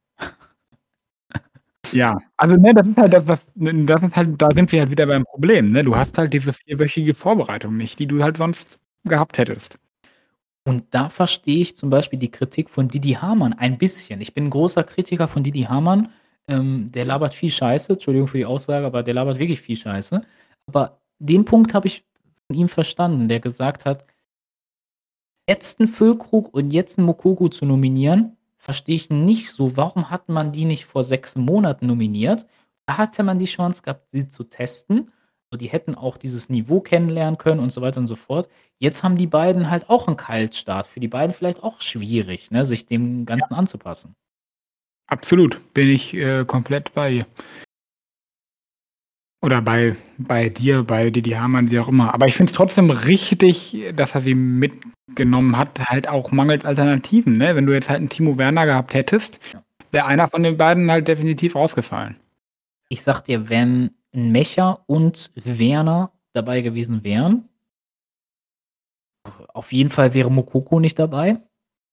Speaker 2: Ja, also, ne, das ist halt das, was n das ist halt da sind wir halt wieder beim Problem, ne? Du hast halt diese vierwöchige Vorbereitung nicht, die du halt sonst gehabt hättest.
Speaker 1: Und da verstehe ich zum Beispiel die Kritik von Didi Hamann ein bisschen. Ich bin 'n großer Kritiker von Didi Hamann. Ähm, der labert viel Scheiße. Entschuldigung für die Aussage, aber der labert wirklich viel Scheiße. Aber den Punkt habe ich von ihm verstanden, der gesagt hat jetzt 'n Füllkrug und jetzt 'n Moukoko zu nominieren, verstehe ich nicht so. Warum hat man die nicht vor 6 Monaten nominiert? Da hatte man die Chance gehabt, sie zu testen. So, die hätten auch dieses Niveau kennenlernen können und so weiter und so fort. Jetzt haben die beiden halt auch 'n Kaltstart. Für die beiden vielleicht auch schwierig, ne, sich dem Ganzen
Speaker 2: Ja.
Speaker 1: anzupassen.
Speaker 2: Absolut, bin ich, äh, komplett bei dir. Oder bei bei dir, bei Didi Hamann, wie auch immer. Aber ich finde es trotzdem richtig, dass er sie mitgenommen hat, halt auch mangels Alternativen, ne? Wenn du jetzt halt 'n Timo Werner gehabt hättest, wäre einer von den beiden halt definitiv rausgefallen.
Speaker 1: Ich sage dir, wenn Mecher und Werner dabei gewesen wären auf jeden Fall wäre Moukoko nicht dabei.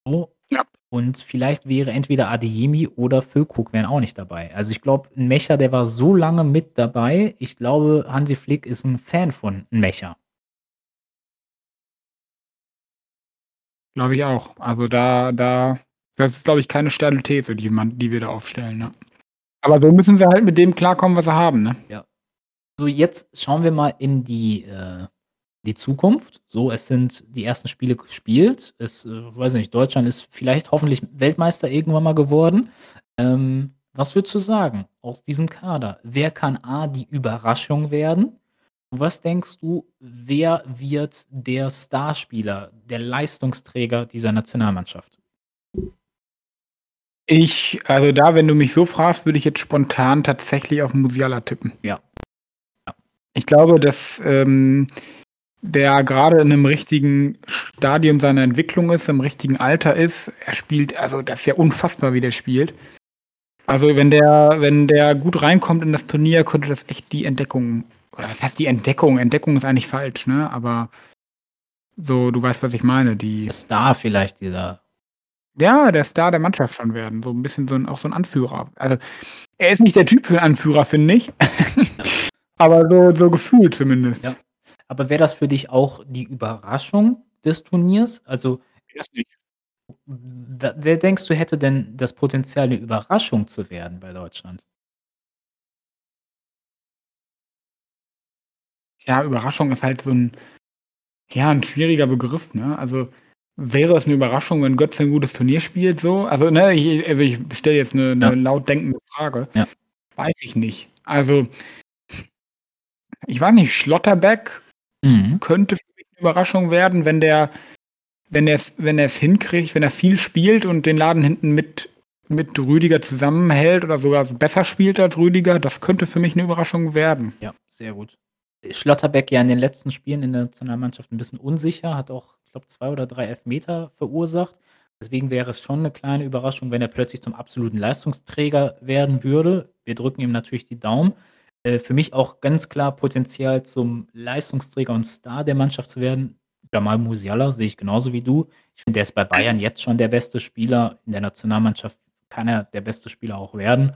Speaker 1: So.
Speaker 2: Ja.
Speaker 1: Und vielleicht wäre entweder Adeyemi oder Füllkrug wären auch nicht dabei. Also, ich glaube, 'n Mecher, der war so lange mit dabei. Ich glaube, Hansi Flick ist 'n Fan von Mecher.
Speaker 2: Glaube ich auch. Also, da da das ist, glaube ich, keine steile These, die man die wir da aufstellen, ne? Aber so müssen sie halt mit dem klarkommen, was sie haben, ne?
Speaker 1: Ja. So, jetzt schauen wir mal in die, äh die Zukunft. So, es sind die ersten Spiele gespielt. Es, äh weiß nicht, Deutschland ist vielleicht hoffentlich Weltmeister irgendwann mal geworden. Ähm, was würdest du sagen aus diesem Kader? Wer kann A die Überraschung werden? Was denkst du, wer wird der Starspieler, der Leistungsträger dieser Nationalmannschaft?
Speaker 2: Ich also, da, wenn du mich so fragst, würde ich jetzt spontan tatsächlich auf Musiala tippen.
Speaker 1: Ja.
Speaker 2: Ich glaube, dass, ähm, der grade in 'nem richtigen Stadium seiner Entwicklung ist, im richtigen Alter ist. Er spielt also, das ist ja unfassbar, wie der spielt. Also, wenn der wenn der gut reinkommt in das Turnier, könnte das echt die Entdeckung oder was heißt die Entdeckung? Entdeckung ist eigentlich falsch, ne? Aber so, du weißt, was ich meine, die
Speaker 1: Der Star vielleicht dieser
Speaker 2: Ja, der Star der Mannschaft schon werden, so 'n bisschen so 'n auch so 'n Anführer. Also, er ist nicht der Typ für 'n Anführer, finde ich. Aber so so gefühlt zumindest.
Speaker 1: Ja. Aber wäre das für dich auch die Überraschung des Turniers? Also
Speaker 2: Das nicht.
Speaker 1: w wer denkst du, hätte denn das Potenzial, 'ne Überraschung zu werden bei Deutschland?
Speaker 2: Ja, Überraschung ist halt so 'n ja, 'n schwieriger Begriff, ne? Also, wäre es 'ne Überraschung, wenn Götze 'n gutes Turnier spielt so? Also, ne, ich also, ich stelle jetzt 'ne 'ne
Speaker 1: Ja.
Speaker 2: laut denkende Frage.
Speaker 1: Ja.
Speaker 2: Weiß ich nicht. Also ich weiß nicht, Schlotterbeck
Speaker 1: Mhm.
Speaker 2: könnte für mich 'ne Überraschung werden, wenn der wenn der's wenn er's hinkriegt, wenn er viel spielt und den Laden hinten mit mit Rüdiger zusammenhält oder sogar besser spielt als Rüdiger, das könnte für mich 'ne Überraschung werden.
Speaker 1: Ja, sehr gut. Schlotterbeck ja in den letzten Spielen in der Nationalmannschaft 'n bisschen unsicher, hat auch, ich glaube, 2 oder 3 Elfmeter verursacht. Deswegen wäre es schon 'ne kleine Überraschung, wenn er plötzlich zum absoluten Leistungsträger werden würde. Wir drücken ihm natürlich die Daumen. Äh, für mich auch ganz klar Potenzial zum Leistungsträger und Star der Mannschaft zu werden. Jamal Musiala sehe ich genauso wie du. Ich finde, der ist bei Bayern jetzt schon der beste Spieler. In der Nationalmannschaft kann er der beste Spieler auch werden.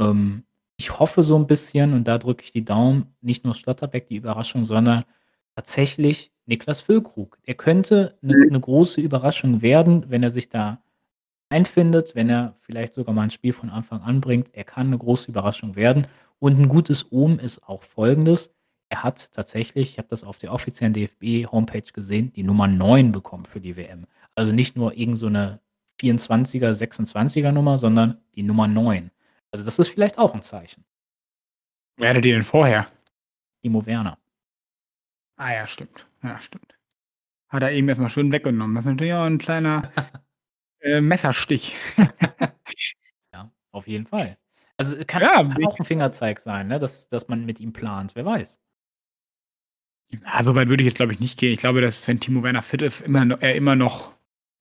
Speaker 1: Ähm, ich hoffe so 'n bisschen und da drücke ich die Daumen, nicht nur Schlotterbeck die Überraschung, sondern tatsächlich Niklas Füllkrug. Er könnte 'ne 'ne große Überraschung werden, wenn er sich da einfindet, wenn er vielleicht sogar mal 'n Spiel von Anfang an bringt. Er kann 'ne große Überraschung werden. Und 'n gutes Omen ist auch Folgendes: Er hat tatsächlich, ich habe das auf der offiziellen DFB-Homepage gesehen, die Nummer 9 bekommen für die WM. Also, nicht nur irgend so 'ne 24er, 26er Nummer, sondern die Nummer 9. Also, das ist vielleicht auch 'n Zeichen.
Speaker 2: Wer hatte die denn vorher?
Speaker 1: Timo Werner.
Speaker 2: Ah ja, stimmt. Ja, stimmt. Hat er eben erst mal schön weggenommen. Das ist natürlich auch 'n kleiner, äh, Messerstich.
Speaker 1: Ja, auf jeden Fall. Also, kann
Speaker 2: Ja,
Speaker 1: kann auch 'n Fingerzeig sein, ne, dass dass man mit ihm plant, wer weiß.
Speaker 2: Ja, so weit würde ich jetzt, glaube ich, nicht gehen. Ich glaube, dass wenn Timo Werner fit ist, immer no er immer noch,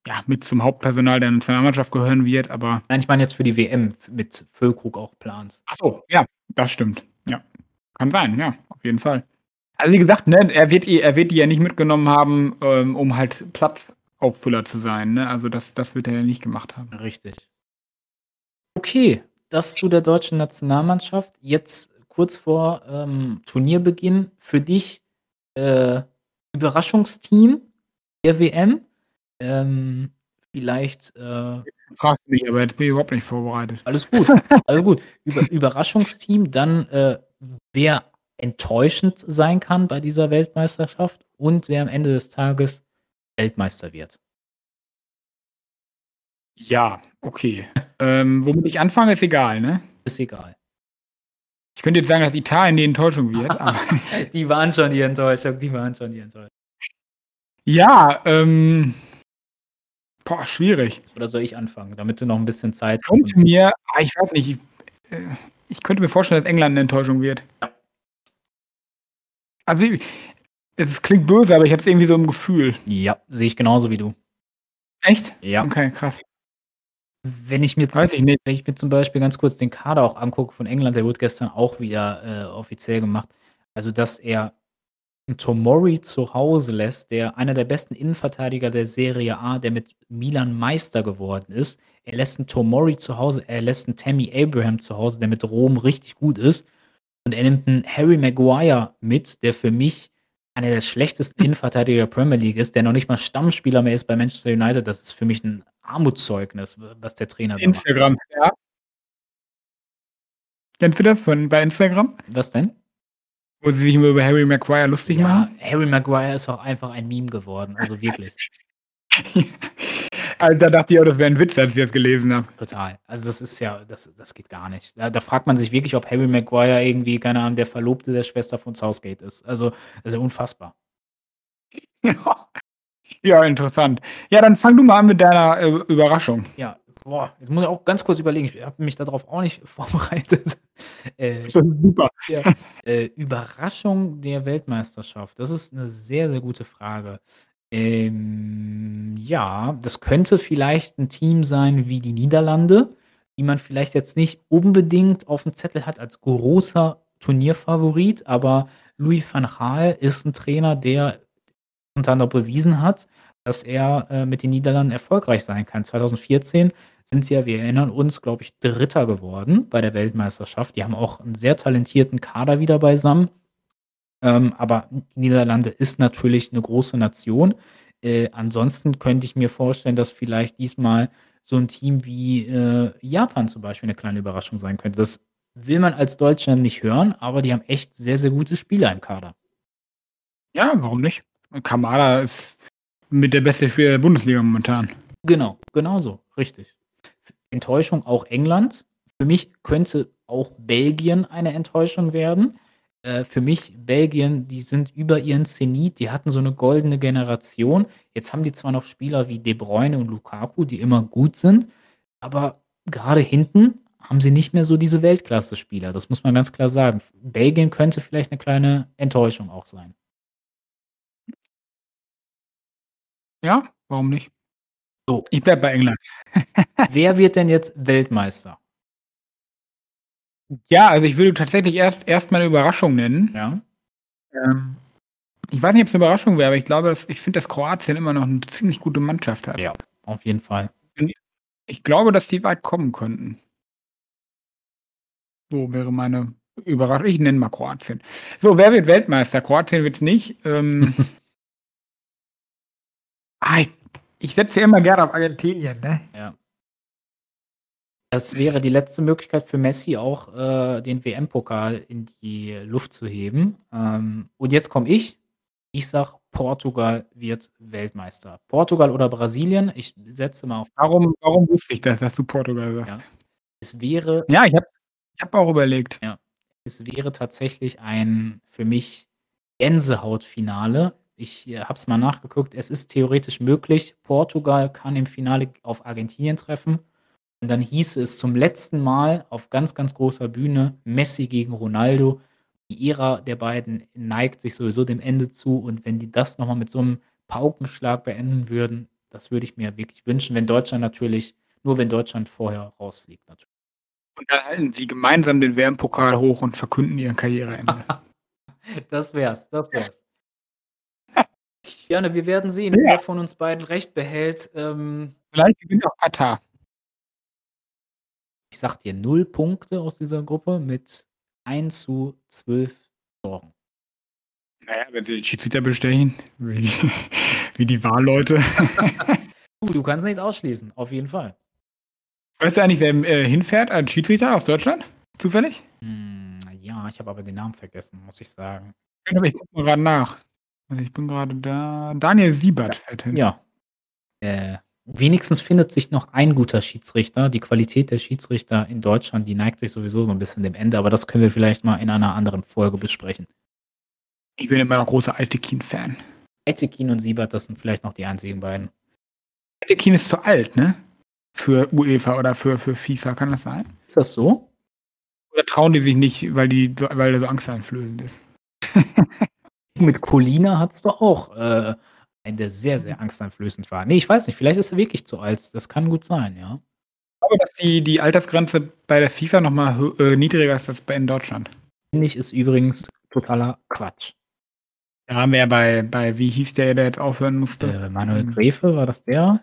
Speaker 2: ja, mit zum Hauptpersonal der Nationalmannschaft gehören wird, aber
Speaker 1: Nein, ich meine jetzt für die WM mit Füllkrug auch plant.
Speaker 2: Ach so, ja, das stimmt. Ja. Kann sein, ja, auf jeden Fall. Also, wie gesagt, ne, er wird die er wird die ja nicht mitgenommen haben, ähm, um halt Platzauffüller zu sein, ne? Also, das das wird er ja nicht gemacht haben.
Speaker 1: Richtig. Okay, das zu der deutschen Nationalmannschaft. Jetzt kurz vor, ähm, Turnierbeginn für dich, äh, Überraschungsteam der WM? Ähm, vielleicht, äh
Speaker 2: fragst du mich, aber jetzt bin ich überhaupt nicht vorbereitet.
Speaker 1: Alles gut, alles gut. Über Überraschungsteam, dann, äh, wer enttäuschend sein kann bei dieser Weltmeisterschaft und wer am Ende des Tages Weltmeister wird.
Speaker 2: Ja, okay. Ähm, womit ich anfange, ist egal, ne?
Speaker 1: Ist egal.
Speaker 2: Ich könnte jetzt sagen, dass Italien die Enttäuschung wird, aber
Speaker 1: Die waren schon die Enttäuschung, die waren schon die Enttäuschung.
Speaker 2: Ja, ähm boah, schwierig.
Speaker 1: Oder soll ich anfangen, damit du noch 'n bisschen Zeit hast
Speaker 2: Könnte
Speaker 1: und
Speaker 2: mir ah, ich weiß nicht, ich äh, ich könnte mir vorstellen, dass England 'ne Enttäuschung wird.
Speaker 1: Ja.
Speaker 2: Also, es klingt böse, aber ich habe es irgendwie so im Gefühl.
Speaker 1: Ja, sehe ich genauso wie du.
Speaker 2: Echt?
Speaker 1: Ja.
Speaker 2: Okay, krass.
Speaker 1: Wenn ich mir
Speaker 2: Weiß ich nicht.
Speaker 1: wenn ich mir zum Beispiel ganz kurz den Kader auch angucke von England, der wurde gestern auch wieder, äh, offiziell gemacht. Also, dass er 'n Tomori zu Hause lässt, der einer der besten Innenverteidiger der Serie A, der mit Milan Meister geworden ist. Er lässt 'n Tomori zu Hause, er lässt 'n Tammy Abraham zu Hause, der mit Rom richtig gut ist. Und er nimmt 'n Harry Maguire mit, der für mich einer der schlechtesten Innenverteidiger der Premier League ist, der noch nicht mal Stammspieler mehr ist bei Manchester United. Das ist für mich 'n Armutszeugnis, was der Trainer da macht.
Speaker 2: Instagram, ja. Kennst du das von bei Instagram?
Speaker 1: Was denn?
Speaker 2: Wo sie sich immer über Harry Maguire lustig
Speaker 1: Ja,
Speaker 2: machen?
Speaker 1: Harry Maguire ist auch einfach ein Meme geworden, also wirklich.
Speaker 2: Also, da dachte ich auch, das wäre 'n Witz, als ich das gelesen habe.
Speaker 1: Total. Also, das ist ja das das geht gar nicht. Da da fragt man sich wirklich, ob Harry Maguire irgendwie, keine Ahnung, der Verlobte der Schwester von Southgate ist. Also, das ist ja unfassbar.
Speaker 2: Ja. Interessant. Ja, dann fang du mal an mit deiner, äh, Überraschung.
Speaker 1: Ja, boah, jetzt muss ich auch ganz kurz überlegen. Ich habe mich da drauf auch nicht vorbereitet. Äh,
Speaker 2: super.
Speaker 1: ja, äh, Überraschung der Weltmeisterschaft. Das ist 'ne sehr, sehr gute Frage. Ähm, ja, das könnte vielleicht 'n Team sein wie die Niederlande, die man vielleicht jetzt nicht unbedingt aufm Zettel hat als großer Turnierfavorit, aber Louis van Gaal ist 'n Trainer, der unter anderem bewiesen hat, dass er, äh, mit den Niederlanden erfolgreich sein kann. 2014 sind sie ja, wir erinnern uns, glaube ich, Dritter geworden bei der Weltmeisterschaft. Die haben auch 'n sehr talentierten Kader wieder beisammen. Ähm, aber Niederlande ist natürlich 'ne große Nation. Äh, ansonsten könnte ich mir vorstellen, dass vielleicht diesmal so 'n Team wie, äh, Japan zum Beispiel 'ne kleine Überraschung sein könnte. Das will man als Deutscher nicht hören, aber die haben echt sehr, sehr gute Spieler im Kader.
Speaker 2: Ja, warum nicht? Kamada ist mit der beste Spieler der Bundesliga momentan.
Speaker 1: Genau, genau so, richtig. Enttäuschung auch England. Für mich könnte auch Belgien eine Enttäuschung werden. Äh, für mich Belgien, die sind über ihren Zenit, die hatten so eine goldene Generation. Jetzt haben die zwar noch Spieler wie De Bruyne und Lukaku, die immer gut sind, aber gerade hinten haben sie nicht mehr so diese Weltklasse-Spieler. Das muss man ganz klar sagen. Belgien könnte vielleicht eine kleine Enttäuschung auch sein.
Speaker 2: Ja, warum nicht?
Speaker 1: So.
Speaker 2: Ich bleibe bei England.
Speaker 1: Wer wird denn jetzt Weltmeister?
Speaker 2: Ja, also ich würde tatsächlich erst erst mal 'ne Überraschung nennen.
Speaker 1: Ja.
Speaker 2: Ähm, ich weiß nicht, ob es eine Überraschung wäre, aber ich glaube, dass ich finde, dass Kroatien immer noch eine ziemlich gute Mannschaft hat.
Speaker 1: Ja, auf jeden Fall.
Speaker 2: ich glaube, dass die weit kommen könnten. So wäre meine Überraschung. Ich nenne mal Kroatien. So, wer wird Weltmeister? Kroatien wird's nicht. Ähm ah, ich ich setze ja immer gerne auf Argentinien, ne?
Speaker 1: Ja. Das wäre die letzte Möglichkeit für Messi auch, äh, den WM-Pokal in die Luft zu heben. Ähm, und jetzt komme ich. Ich sage, Portugal wird Weltmeister. Portugal oder Brasilien? Ich setze mal auf
Speaker 2: Warum warum wusste ich das, dass du Portugal sagst?
Speaker 1: Ja. Es wäre
Speaker 2: Ja, ich habe ich habe auch überlegt.
Speaker 1: Ja. Es wäre tatsächlich ein für mich Gänsehautfinale. Ich, äh, habe es mal nachgeguckt. Es ist theoretisch möglich. Portugal kann im Finale auf Argentinien treffen. Und dann hieße es zum letzten Mal auf ganz, ganz großer Bühne Messi gegen Ronaldo. Die Ära der beiden neigt sich sowieso dem Ende zu. Und wenn die das noch mal mit so einem Paukenschlag beenden würden, das würde ich mir wirklich wünschen, wenn Deutschland natürlich nur wenn Deutschland vorher rausfliegt natürlich.
Speaker 2: Und dann halten sie gemeinsam den WM-Pokal hoch und verkünden ihr Karriereende.
Speaker 1: Das wär's, das wär's. Gerne, wir werden sehen,
Speaker 2: Ja.
Speaker 1: wer von uns beiden recht behält. Ähm
Speaker 2: Vielleicht gewinnt auch Katar.
Speaker 1: Ich sage dir 0 Punkte aus dieser Gruppe mit 1:12 Toren.
Speaker 2: Na ja, wenn sie den Schiedsrichter bestechen, wie die wie die Wahlleute.
Speaker 1: Du, du kannst nichts ausschließen, auf jeden Fall.
Speaker 2: Weißt du eigentlich, wer, äh, hinfährt als Schiedsrichter aus Deutschland? Zufällig?
Speaker 1: Hm, ja, ich habe aber den Namen vergessen, muss ich sagen.
Speaker 2: Ich gucke mal grad nach. Ich bin gerade da. Daniel Siebert fährt hin.
Speaker 1: Ja. Äh, wenigstens findet sich noch ein guter Schiedsrichter. Die Qualität der Schiedsrichter in Deutschland, die neigt sich sowieso so 'n bisschen dem Ende, aber das können wir vielleicht mal in einer anderen Folge besprechen.
Speaker 2: Ich bin immer noch großer Altekin-Fan.
Speaker 1: Altekin und Siebert, das sind vielleicht noch die einzigen beiden.
Speaker 2: Altekin ist zu alt, ne? Für UEFA oder für für FIFA, kann das sein?
Speaker 1: Ist das so?
Speaker 2: Oder trauen die sich nicht, weil die so weil der so angsteinflößend ist?
Speaker 1: Mit Colina hattest du auch, äh, der sehr, sehr angsteinflößend war. Ne, ich weiß nicht, vielleicht ist er wirklich zu alt. Das kann gut sein, ja.
Speaker 2: Ich glaube, dass die die Altersgrenze bei der FIFA noch mal hö äh, niedriger ist als bei in Deutschland.
Speaker 1: Finde ich, ist übrigens totaler Quatsch.
Speaker 2: Ja, mehr bei bei wie hieß der, der jetzt aufhören musste?
Speaker 1: Äh, Manuel Gräfe, war das der?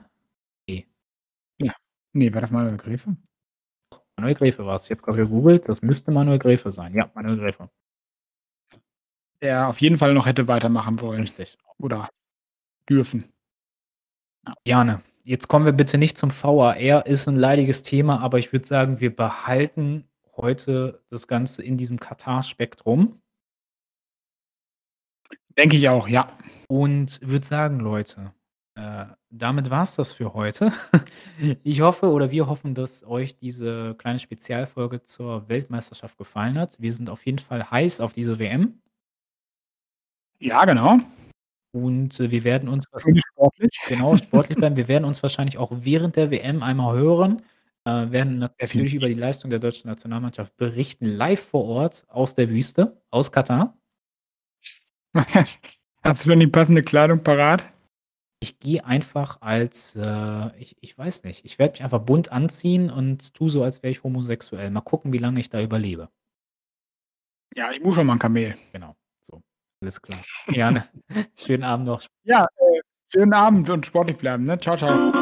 Speaker 1: Ne.
Speaker 2: Ja. Ne, war das Manuel Gräfe?
Speaker 1: Manuel Gräfe war's. Ich habe grad gegoogelt, das müsste Manuel Gräfe sein. Ja, Manuel Gräfe.
Speaker 2: Der auf jeden Fall noch hätte weitermachen sollen.
Speaker 1: Richtig.
Speaker 2: Oder dürfen. Ja.
Speaker 1: Jane, jetzt kommen wir bitte nicht zum VAR. Ist 'n leidiges Thema, aber ich würde sagen, wir behalten heute das Ganze in diesem Katar-Spektrum.
Speaker 2: Denke ich auch, ja.
Speaker 1: Und würde sagen, Leute, äh, damit war's das für heute. Ich hoffe oder wir hoffen, dass euch diese kleine Spezialfolge zur Weltmeisterschaft gefallen hat. Wir sind auf jeden Fall heiß auf diese WM.
Speaker 2: Ja, genau.
Speaker 1: Und, äh, wir werden uns
Speaker 2: Schön sportlich.
Speaker 1: genau, sportlich bleiben. Wir werden uns wahrscheinlich auch während der WM einmal hören, äh, werden natürlich über die Leistung der deutschen Nationalmannschaft berichten, live vor Ort aus der Wüste, aus Katar.
Speaker 2: Hast du schon die passende Kleidung parat?
Speaker 1: Ich gehe einfach als, äh ich ich weiß nicht, ich werde mich einfach bunt anziehen und tue so, als wäre ich homosexuell. Mal gucken, wie lange ich da überlebe.
Speaker 2: Ja, ich muss schon mal 'n Kamel.
Speaker 1: Genau, alles klar. Gerne. Schönen Abend noch.
Speaker 2: Ja, äh, schönen Abend und sportlich bleiben, ne? Tschau, tschau.